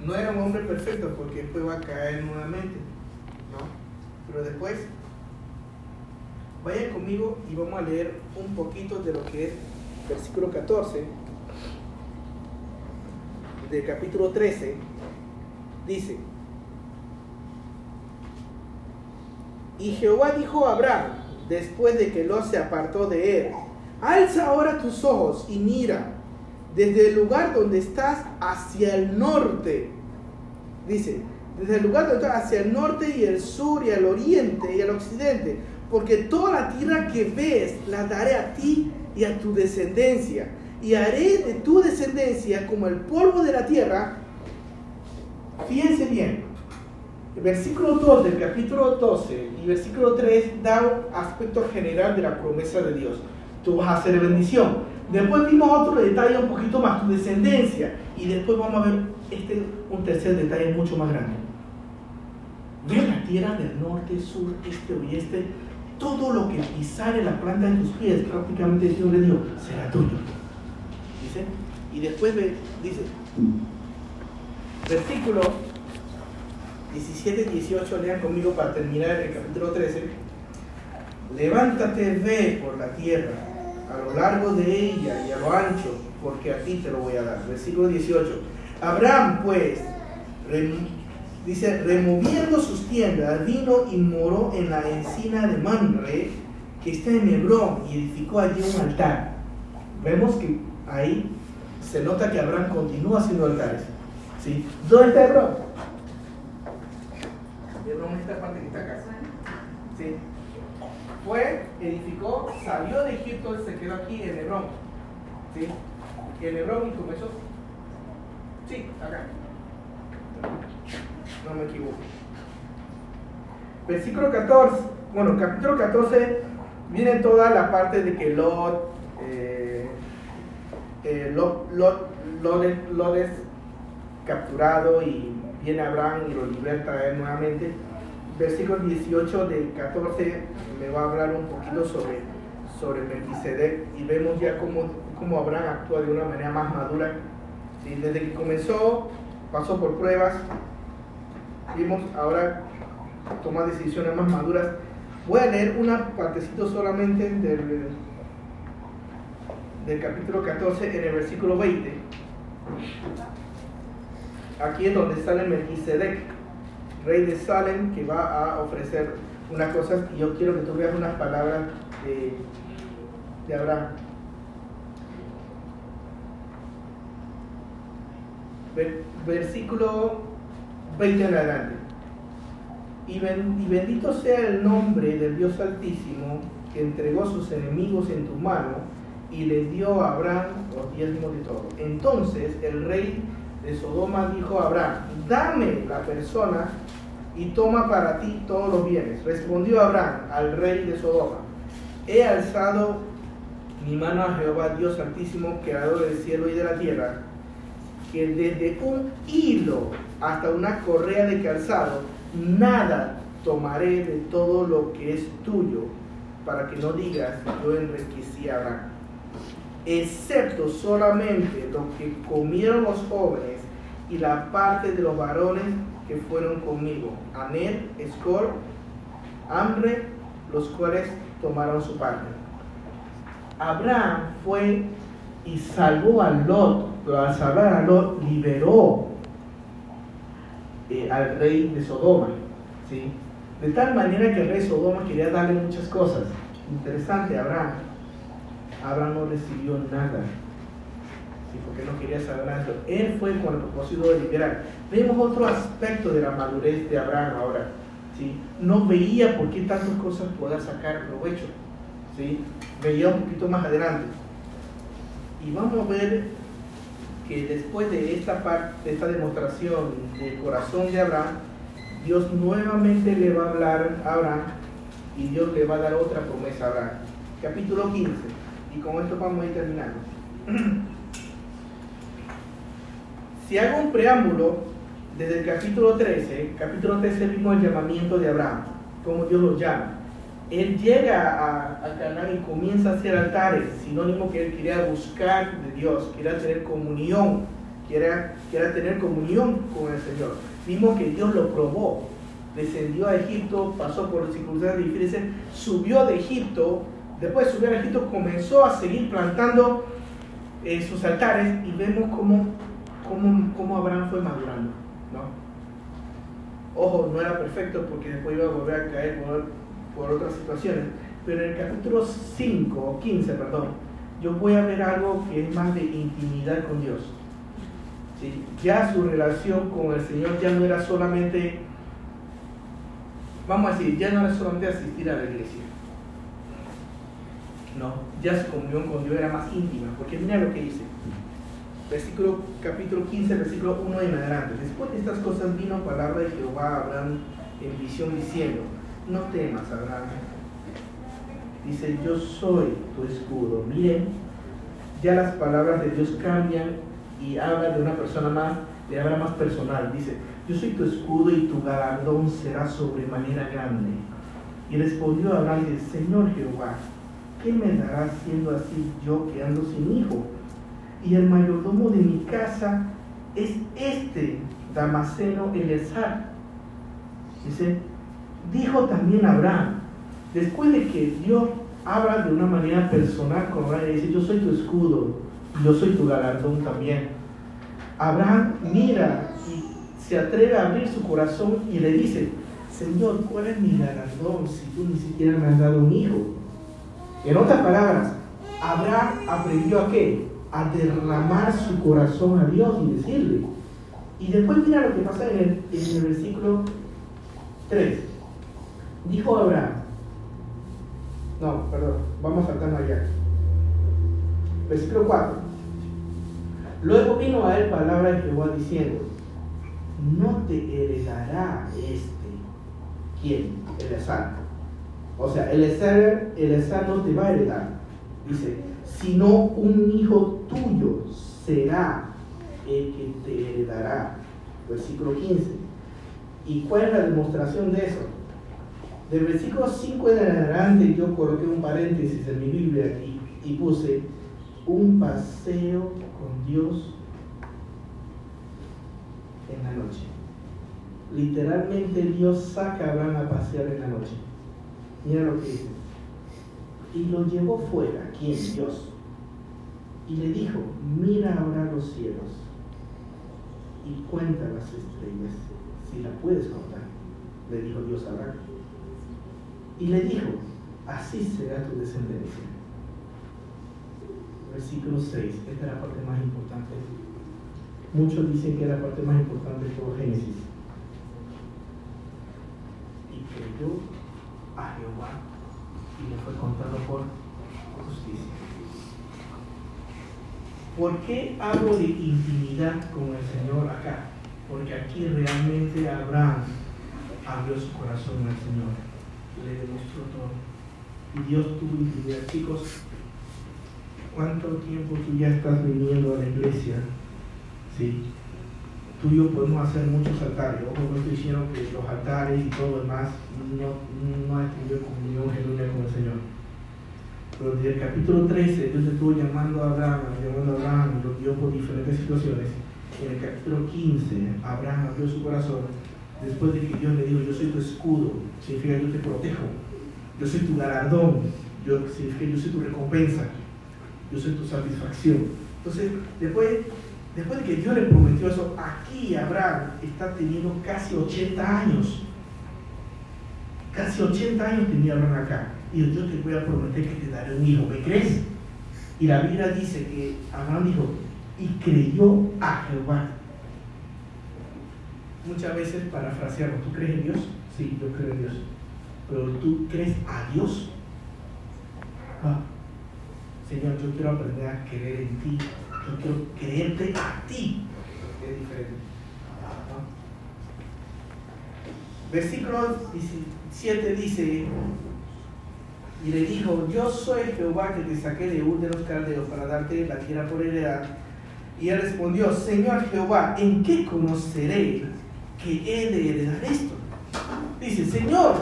No era un hombre perfecto porque después va a caer nuevamente, ¿no? Pero después, vayan conmigo y vamos a leer un poquito de lo que es versículo 14 del capítulo 13. Dice, y Jehová dijo a Abraham, después de que Lot se apartó de él, alza ahora tus ojos y mira desde el lugar donde estás hacia el norte. Dice, desde el lugar donde estás hacia el norte y el sur y el oriente y el occidente. Porque toda la tierra que ves la daré a ti y a tu descendencia. Y haré de tu descendencia como el polvo de la tierra. Fíjense bien. El versículo 2 del capítulo 12 y versículo 3 da un aspecto general de la promesa de Dios. Tú vas a ser bendición Después vimos otro detalle un poquito más, tu descendencia. Y después vamos a ver este, un tercer detalle mucho más grande. Ve la tierra del norte, sur, este, oeste. Todo lo que pisare la planta de tus pies, prácticamente Dios le dio, será tuyo. Dice. Y después dice, versículo 17 y 18, lean conmigo para terminar el capítulo 13. Levántate, ve por la tierra a lo largo de ella y a lo ancho, porque a ti te lo voy a dar. Versículo 18. Abraham, pues, dice, removiendo sus tiendas, vino y moró en la encina de Manre, que está en Hebrón, y edificó allí un altar. Vemos que ahí se nota que Abraham continúa haciendo altares. ¿sí? ¿Dónde está Hebrón? Hebrón es esta parte que está acá. ¿sí? Edificó, salió de Egipto y se quedó aquí en Hebrón. ¿Sí? En Hebrón y comenzó. Sí, acá. No me equivoco. Versículo 14, bueno, capítulo 14 viene toda la parte de que Lot, eh, eh, Lot, Lot, es, capturado y viene Abraham y lo liberta nuevamente versículo 18 del 14 me va a hablar un poquito sobre, sobre Melquisedec y vemos ya cómo, cómo Abraham actúa de una manera más madura. Desde que comenzó, pasó por pruebas, vimos ahora tomar decisiones más maduras. Voy a leer una partecito solamente del, del capítulo 14 en el versículo 20. Aquí es donde sale Melquisedec rey de Salem, que va a ofrecer unas cosas y yo quiero que tú veas unas palabras de, de Abraham. Versículo 20 en adelante. Y, bendito sea el nombre del Dios Altísimo que entregó sus enemigos en tu mano y le dio a Abraham los diezmos de todo. Entonces el rey de Sodoma dijo a Abraham, dame la persona y toma para ti todos los bienes. Respondió Abraham al rey de Sodoma, he alzado mi mano a Jehová, Dios Altísimo, creador del cielo y de la tierra, que desde un hilo hasta una correa de calzado, nada tomaré de todo lo que es tuyo, para que no digas, yo enriquecí a Abraham, excepto solamente lo que comieron los jóvenes y la parte de los varones que fueron conmigo, Anel, Escor, Hambre, los cuales tomaron su parte. Abraham fue y salvó a Lot, pero al salvar a Lot liberó eh, al rey de Sodoma. ¿sí? De tal manera que el rey de Sodoma quería darle muchas cosas. Interesante, Abraham. Abraham no recibió nada. Sí, porque no quería saber eso. Él fue con el propósito de liberar. Vemos otro aspecto de la madurez de Abraham ahora. ¿sí? No veía por qué tantas cosas podía sacar provecho. ¿sí? Veía un poquito más adelante. Y vamos a ver que después de esta parte, de esta demostración del corazón de Abraham, Dios nuevamente le va a hablar a Abraham y Dios le va a dar otra promesa a Abraham. Capítulo 15. Y con esto vamos a ir terminando. si hago un preámbulo, desde el capítulo 13, capítulo 13 vimos el llamamiento de Abraham, como Dios lo llama. Él llega a, Canaán y comienza a hacer altares, sinónimo que él quería buscar de Dios, quería tener comunión, quería, quería tener comunión con el Señor. Vimos que Dios lo probó, descendió a Egipto, pasó por circunstancias difíciles, subió de Egipto, después de subir a Egipto comenzó a seguir plantando eh, sus altares y vemos cómo, cómo, cómo Abraham fue madurando. ¿no? Ojo, no era perfecto porque después iba a volver a caer por, por otras situaciones, pero en el capítulo 5 o 15, perdón, yo voy a ver algo que es más de intimidad con Dios. ¿Sí? Ya su relación con el Señor ya no era solamente vamos a decir, ya no era solamente asistir a la iglesia. No, ya su comunión con Dios era más íntima, porque mira lo que dice. Versículo, capítulo 15, versículo 1 en adelante. Después de estas cosas vino palabra de Jehová a Abraham en visión diciendo, no temas, Abraham. Dice, yo soy tu escudo. Miren, ya las palabras de Dios cambian y habla de una persona más, le habla más personal. Dice, yo soy tu escudo y tu galardón será sobremanera grande. Y respondió Abraham, Señor Jehová, ¿qué me darás siendo así yo que ando sin hijo? Y el mayordomo de mi casa es este Damaseno Elezar. Dice, dijo también Abraham, después de que Dios habla de una manera personal con Abraham, dice, yo soy tu escudo, yo soy tu galardón también. Abraham mira y se atreve a abrir su corazón y le dice, Señor, ¿cuál es mi galardón si tú ni siquiera me has dado un hijo? En otras palabras, Abraham aprendió a qué? A derramar su corazón a Dios y decirle. Y después mira lo que pasa en el, en el versículo 3. Dijo Abraham, no, perdón, vamos saltando allá. Versículo 4. Luego vino a él palabra de Jehová diciendo, no te heredará este. ¿Quién? El. O sea, el Esar, el no te va a heredar. Dice, sino un hijo tuyo será el que te heredará. Versículo 15. ¿Y cuál es la demostración de eso? Del versículo 5 en adelante yo coloqué un paréntesis en mi Biblia y, y puse un paseo con Dios en la noche. Literalmente Dios saca a Abraham a pasear en la noche. Mira lo que dice. Y lo llevó fuera, ¿quién? Dios. Y le dijo, mira ahora los cielos y cuenta las estrellas, si la puedes contar, le dijo Dios a Abraham. Y le dijo, así será tu descendencia. Versículo 6, esta es la parte más importante Muchos dicen que es la parte más importante de todo Génesis. Y creyó a Jehová y le fue contado por justicia. ¿Por qué hablo de intimidad con el Señor acá? Porque aquí realmente Abraham abrió su corazón al Señor, le demostró todo. Y Dios tuvo intimidad. Chicos, ¿cuánto tiempo tú ya estás viniendo a la iglesia? ¿sí? Tú y yo podemos hacer muchos altares. Ojo, no estoy diciendo que los altares y todo lo demás no, no ha tenido comunión genuina con el Señor. Pero desde el capítulo 13, Dios estuvo llamando a Abraham, llamando a Abraham, lo guió por diferentes situaciones. En el capítulo 15, Abraham abrió su corazón después de que Dios le dijo, yo soy tu escudo, significa yo te protejo, yo soy tu galardón, yo, significa yo soy tu recompensa, yo soy tu satisfacción. Entonces, después Después de que Dios le prometió eso, aquí Abraham está teniendo casi 80 años. Casi 80 años tenía Abraham acá. Y yo te voy a prometer que te daré un hijo. ¿Me crees? Y la Biblia dice que Abraham dijo, y creyó a Jehová. Muchas veces parafraseamos, ¿tú crees en Dios? Sí, yo creo en Dios. Pero tú crees a Dios. Ah, Señor, yo quiero aprender a creer en ti. Yo quiero creerte a ti. Es diferente. Versículo 17 dice, y le dijo, yo soy Jehová que te saqué de Ur de los Caldeos para darte la tierra por heredad. Y él respondió, Señor Jehová, ¿en qué conoceré que he de heredar esto? Dice, Señor,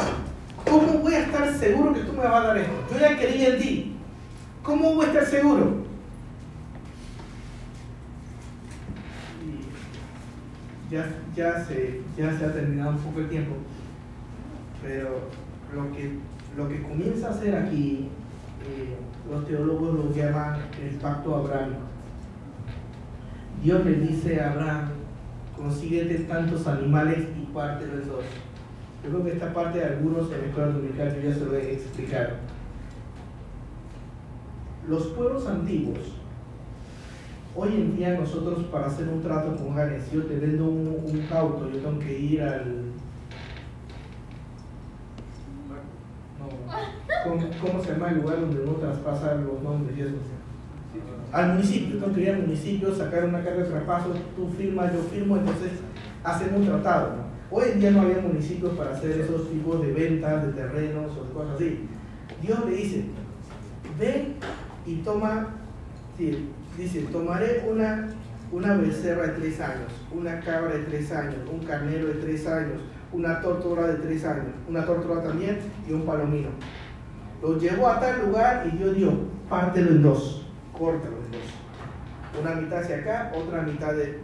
¿cómo voy a estar seguro que tú me vas a dar esto? Yo ya creí en ti. ¿Cómo voy a estar seguro? ya, ya, se, ya se ha terminado un poco el tiempo, pero lo que, lo que comienza a hacer aquí, eh, los teólogos lo llaman el pacto abrahámico. Dios le dice a Abraham, consíguete tantos animales y parte los dos. Yo creo que esta parte de algunos en la escuela dominical yo ya se lo he explicado. Los pueblos antiguos Hoy en día nosotros para hacer un trato con si yo te vendo un, un auto, yo tengo que ir al... ¿cómo, se llama el lugar donde uno traspasa los nombres y eso? Al municipio, tengo que ir al municipio, sacar una carta de traspaso, tú firmas, yo firmo, entonces hacemos un tratado. Hoy en día no había municipios para hacer esos tipos de ventas de terrenos o de cosas así. Dios le dice, ven y toma, dice, tomaré una, una becerra de tres años, una cabra de tres años, un carnero de tres años, una tortuga de tres años, una tortuga también y un palomino. Lo llevó a tal lugar y Dios dio, pártelo en dos, córtalo en dos. Una mitad hacia acá, otra mitad de,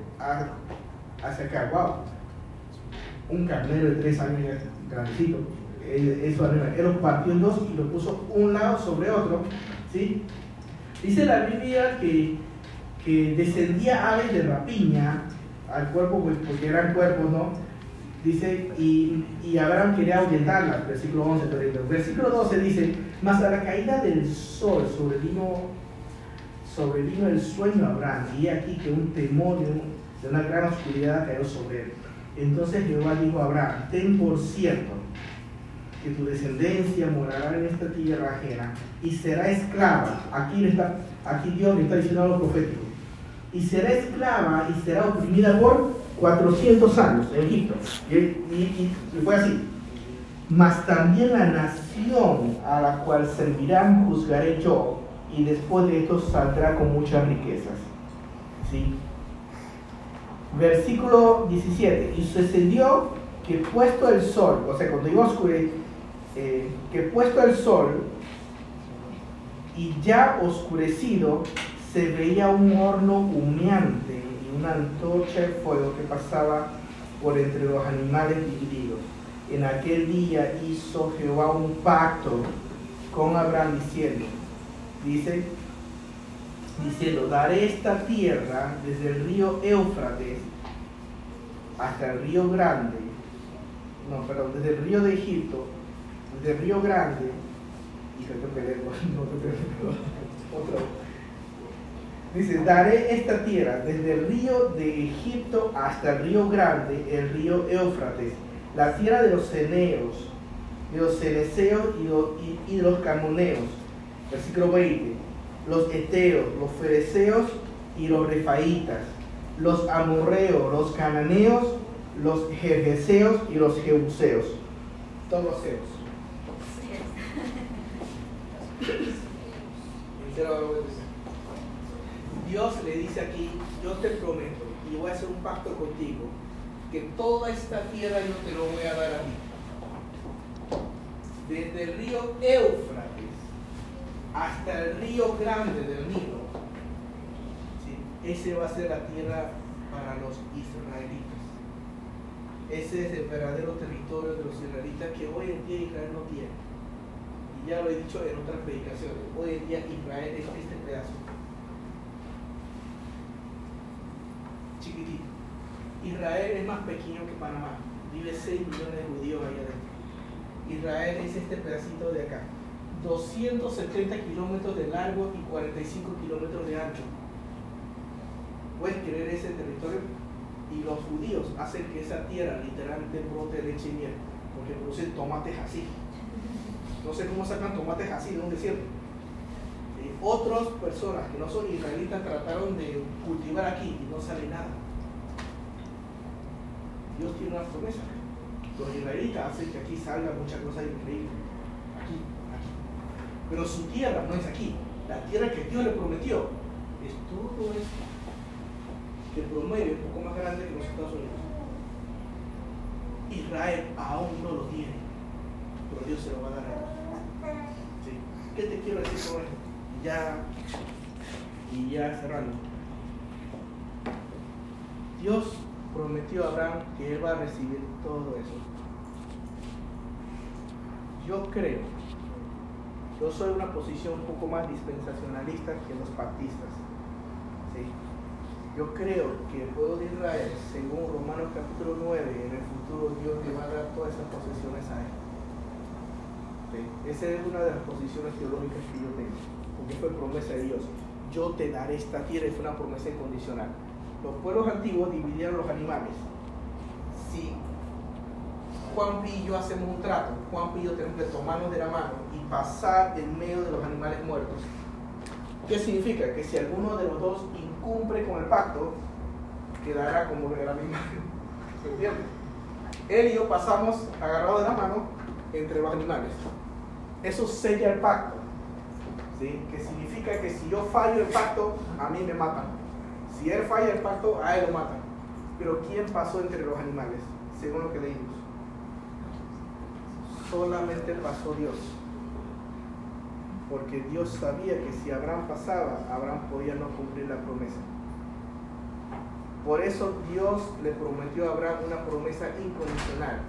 hacia acá. ¡Wow! Un carnero de tres años grandecito. Eso Él lo partió en dos y lo puso un lado sobre otro. ¿sí? Dice la Biblia que, que descendía aves de rapiña al cuerpo, pues, porque eran cuerpos, ¿no? Dice, y, y Abraham quería ahuyentarlas, versículo 11, pero versículo 12 dice, mas a la caída del sol sobrevino, sobrevino el sueño a Abraham, y aquí que un temor de una gran oscuridad cayó sobre él. Entonces Jehová dijo a Abraham, ten por cierto que tu descendencia morará en esta tierra ajena y será esclava. Aquí, está, aquí Dios le está diciendo algo profético. Y será esclava y será oprimida por 400 años en Egipto. Y, y, fue así. Mas también la nación a la cual servirán juzgaré yo, y después de esto saldrá con muchas riquezas. ¿Sí? Versículo 17. Y sucedió que puesto el sol, o sea, cuando iba eh, que puesto el sol y ya oscurecido, se veía un horno humeante y una antorcha de fuego que pasaba por entre los animales divididos. En aquel día hizo Jehová un pacto con Abraham diciendo, dice, diciendo, daré esta tierra desde el río Éufrates hasta el río Grande, no, perdón, desde el río de Egipto de Río Grande, y otro, dice, daré esta tierra desde el río de Egipto hasta el río Grande, el río Éufrates, la tierra de los ceneos, de los ceneseos y, de los camoneos. Versículo 20. Los eteos, los fereceos y los refaitas, los amorreos, los cananeos, los jerjeseos y los jebuseos. Todos ellos. Dios le dice aquí, yo te prometo y voy a hacer un pacto contigo, que toda esta tierra yo te lo voy a dar a ti. Desde el río Éufrates hasta el río grande del Nilo, ese va a ser la tierra para los israelitas. Ese es el verdadero territorio de los israelitas que hoy en día Israel no tiene ya lo he dicho en otras predicaciones, hoy en día Israel es este pedazo. Chiquitito. Israel es más pequeño que Panamá. Vive 6 millones de judíos ahí adentro. Israel es este pedacito de acá. 270 kilómetros de largo y 45 kilómetros de ancho. ¿Puedes creer ese territorio? Y los judíos hacen que esa tierra literalmente brote leche y miel, porque producen tomates así. No sé cómo sacan tomates así de un desierto. Otras personas que no son israelitas trataron de cultivar aquí y no sale nada. Dios tiene una promesa. Los israelitas hacen que aquí salga muchas cosas increíbles. Aquí, aquí. Pero su tierra no es aquí. La tierra que Dios le prometió es todo esto. Que promueve un poco más grande que los Estados Unidos. Israel aún no lo tiene. Pero Dios se lo va a dar a ellos. ¿Sí? ¿Qué te quiero decir con esto? Ya, y ya cerrando. Dios prometió a Abraham que él va a recibir todo eso. Yo creo, yo soy una posición un poco más dispensacionalista que los pactistas. ¿sí? Yo creo que el pueblo de Israel, según Romanos capítulo 9, en el futuro Dios le va a dar todas esas posesiones a él. Esa es una de las posiciones teológicas que yo tengo, porque fue promesa de Dios. Yo te daré esta tierra y fue una promesa incondicional los pueblos antiguos dividieron los animales. Si Juan y yo hacemos un trato, Juan y yo tenemos que tomarnos de la mano y pasar en medio de los animales muertos. ¿Qué significa? Que si alguno de los dos incumple con el pacto, quedará como el animal. ¿Se entiende? Él y yo pasamos agarrados de la mano entre los animales. Eso sella el pacto. Que significa que si yo fallo el pacto, a mí me matan. Si él falla el pacto, a él lo matan. Pero ¿quién pasó entre los animales? Según lo que leímos. Solamente pasó Dios. Porque Dios sabía que si Abraham pasaba, Abraham podía no cumplir la promesa. Por eso Dios le prometió a Abraham una promesa incondicional.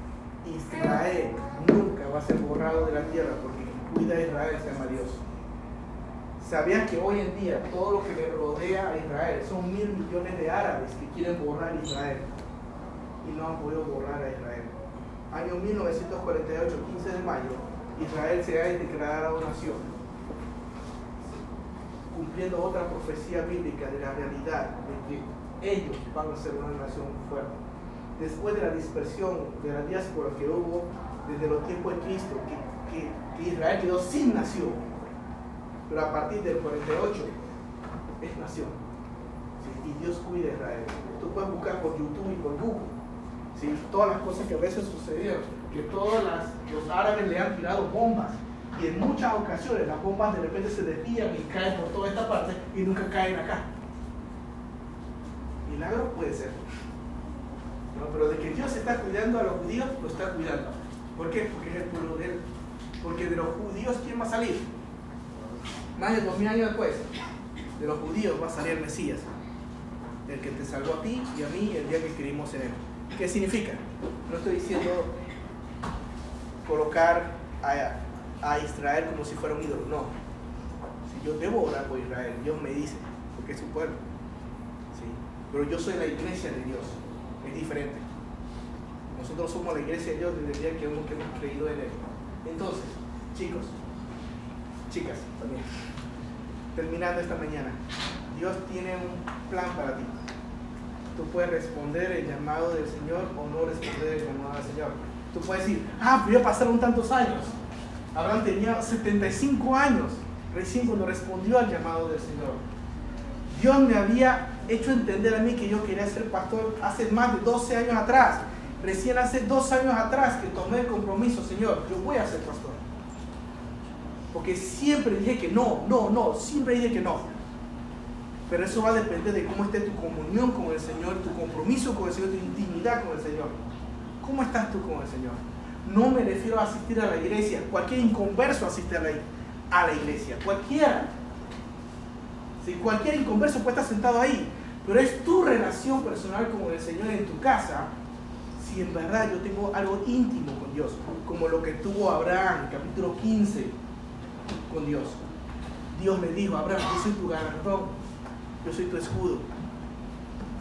Israel nunca va a ser borrado de la tierra porque cuida a Israel se llama Dios. ¿Sabían que hoy en día todo lo que le rodea a Israel son mil millones de árabes que quieren borrar a Israel y no han podido borrar a Israel? Año 1948, 15 de mayo, Israel se ha declarado nación, cumpliendo otra profecía bíblica de la realidad de que ellos van a ser una nación fuerte. Después de la dispersión de la diáspora que hubo desde los tiempos de Cristo, que, que Israel quedó sin nación, pero a partir del 48 es nación. Y Dios cuida a Israel. Tú puedes buscar por YouTube y por Google ¿sí? todas las cosas que a veces sucedieron, que todos los árabes le han tirado bombas y en muchas ocasiones las bombas de repente se desvían y caen por toda esta parte y nunca caen acá. Milagro puede ser. pero de que Dios está cuidando a los judíos, lo está cuidando. ¿Por qué? Porque es el pueblo de él. Porque de los judíos, ¿quién va a salir? Más de dos mil años después, de los judíos va a salir Mesías, el que te salvó a ti y a mí el día que creímos en él. ¿Qué significa? No estoy diciendo colocar a, Israel como si fuera un ídolo, no. Si yo debo orar por Israel, Dios me dice, porque es su pueblo. ¿sí? Pero yo soy la iglesia de Dios, es diferente. Nosotros somos la iglesia de Dios desde el día que hemos creído en Él. Entonces, chicos, chicas también terminando esta mañana, Dios tiene un plan para ti. Tú puedes responder el llamado del Señor o no responder el llamado del Señor. Tú puedes decir, ah, pero ya pasaron tantos años. Abraham tenía 75 años recién cuando respondió al llamado del Señor. Dios me había hecho entender a mí que yo quería ser pastor hace más de 12 años atrás. Recién hace dos años atrás que tomé el compromiso, Señor, yo voy a ser pastor. Porque siempre dije que no, no, no, siempre dije que no. Pero eso va a depender de cómo esté tu comunión con el Señor, tu compromiso con el Señor, tu intimidad con el Señor. ¿Cómo estás tú con el Señor? No me refiero a asistir a la iglesia. Cualquier inconverso asiste a la, a la iglesia. Cualquiera. Si cualquier inconverso puede estar sentado ahí. Pero es tu relación personal con el Señor en tu casa. Si en verdad yo tengo algo íntimo con Dios. Como lo que tuvo Abraham, capítulo 15 con Dios. Dios dijo, Abraham, yo soy tu galardón, yo soy tu escudo.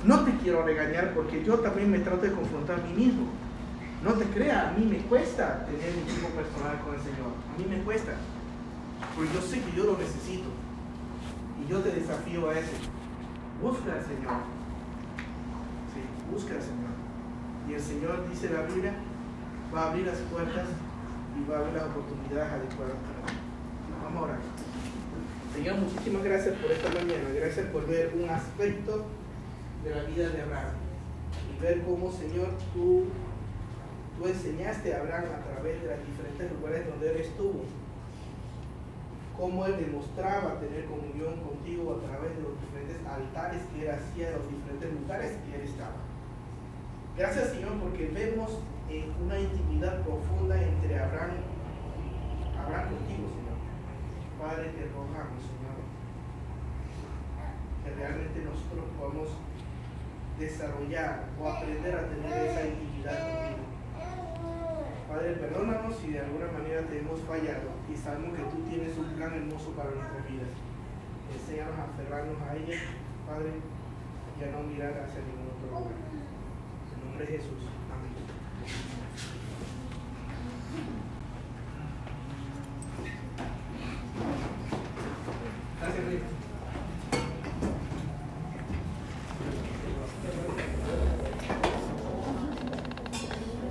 No te quiero regañar porque yo también me trato de confrontar a mí mismo. No te creas, a mí me cuesta tener un tiempo personal con el Señor. A mí me cuesta. Porque yo sé que yo lo necesito. Y yo te desafío a eso. Busca al Señor. Sí, busca al Señor. Y el Señor, dice la Biblia, va a abrir las puertas y va a abrir las oportunidades adecuadas para ti. Vamos a orar. Señor, muchísimas gracias por esta mañana. Gracias por ver un aspecto de la vida de Abraham. Y ver cómo, Señor, tú, tú enseñaste a Abraham a través de los diferentes lugares donde él estuvo. Cómo él demostraba tener comunión contigo a través de los diferentes altares que él hacía los diferentes lugares que él estaba. Gracias, Señor, porque vemos eh, una intimidad profunda entre Abraham, Abraham contigo, Señor. Padre, te rogamos, Señor, que realmente nosotros podamos desarrollar o aprender a tener esa intimidad contigo. Padre, perdónanos si de alguna manera te hemos fallado y sabemos que tú tienes un plan hermoso para nuestras vidas. Enséñanos a aferrarnos a ella, Padre, y a no mirar hacia ningún otro lugar. En nombre de Jesús. Gracias, Luis.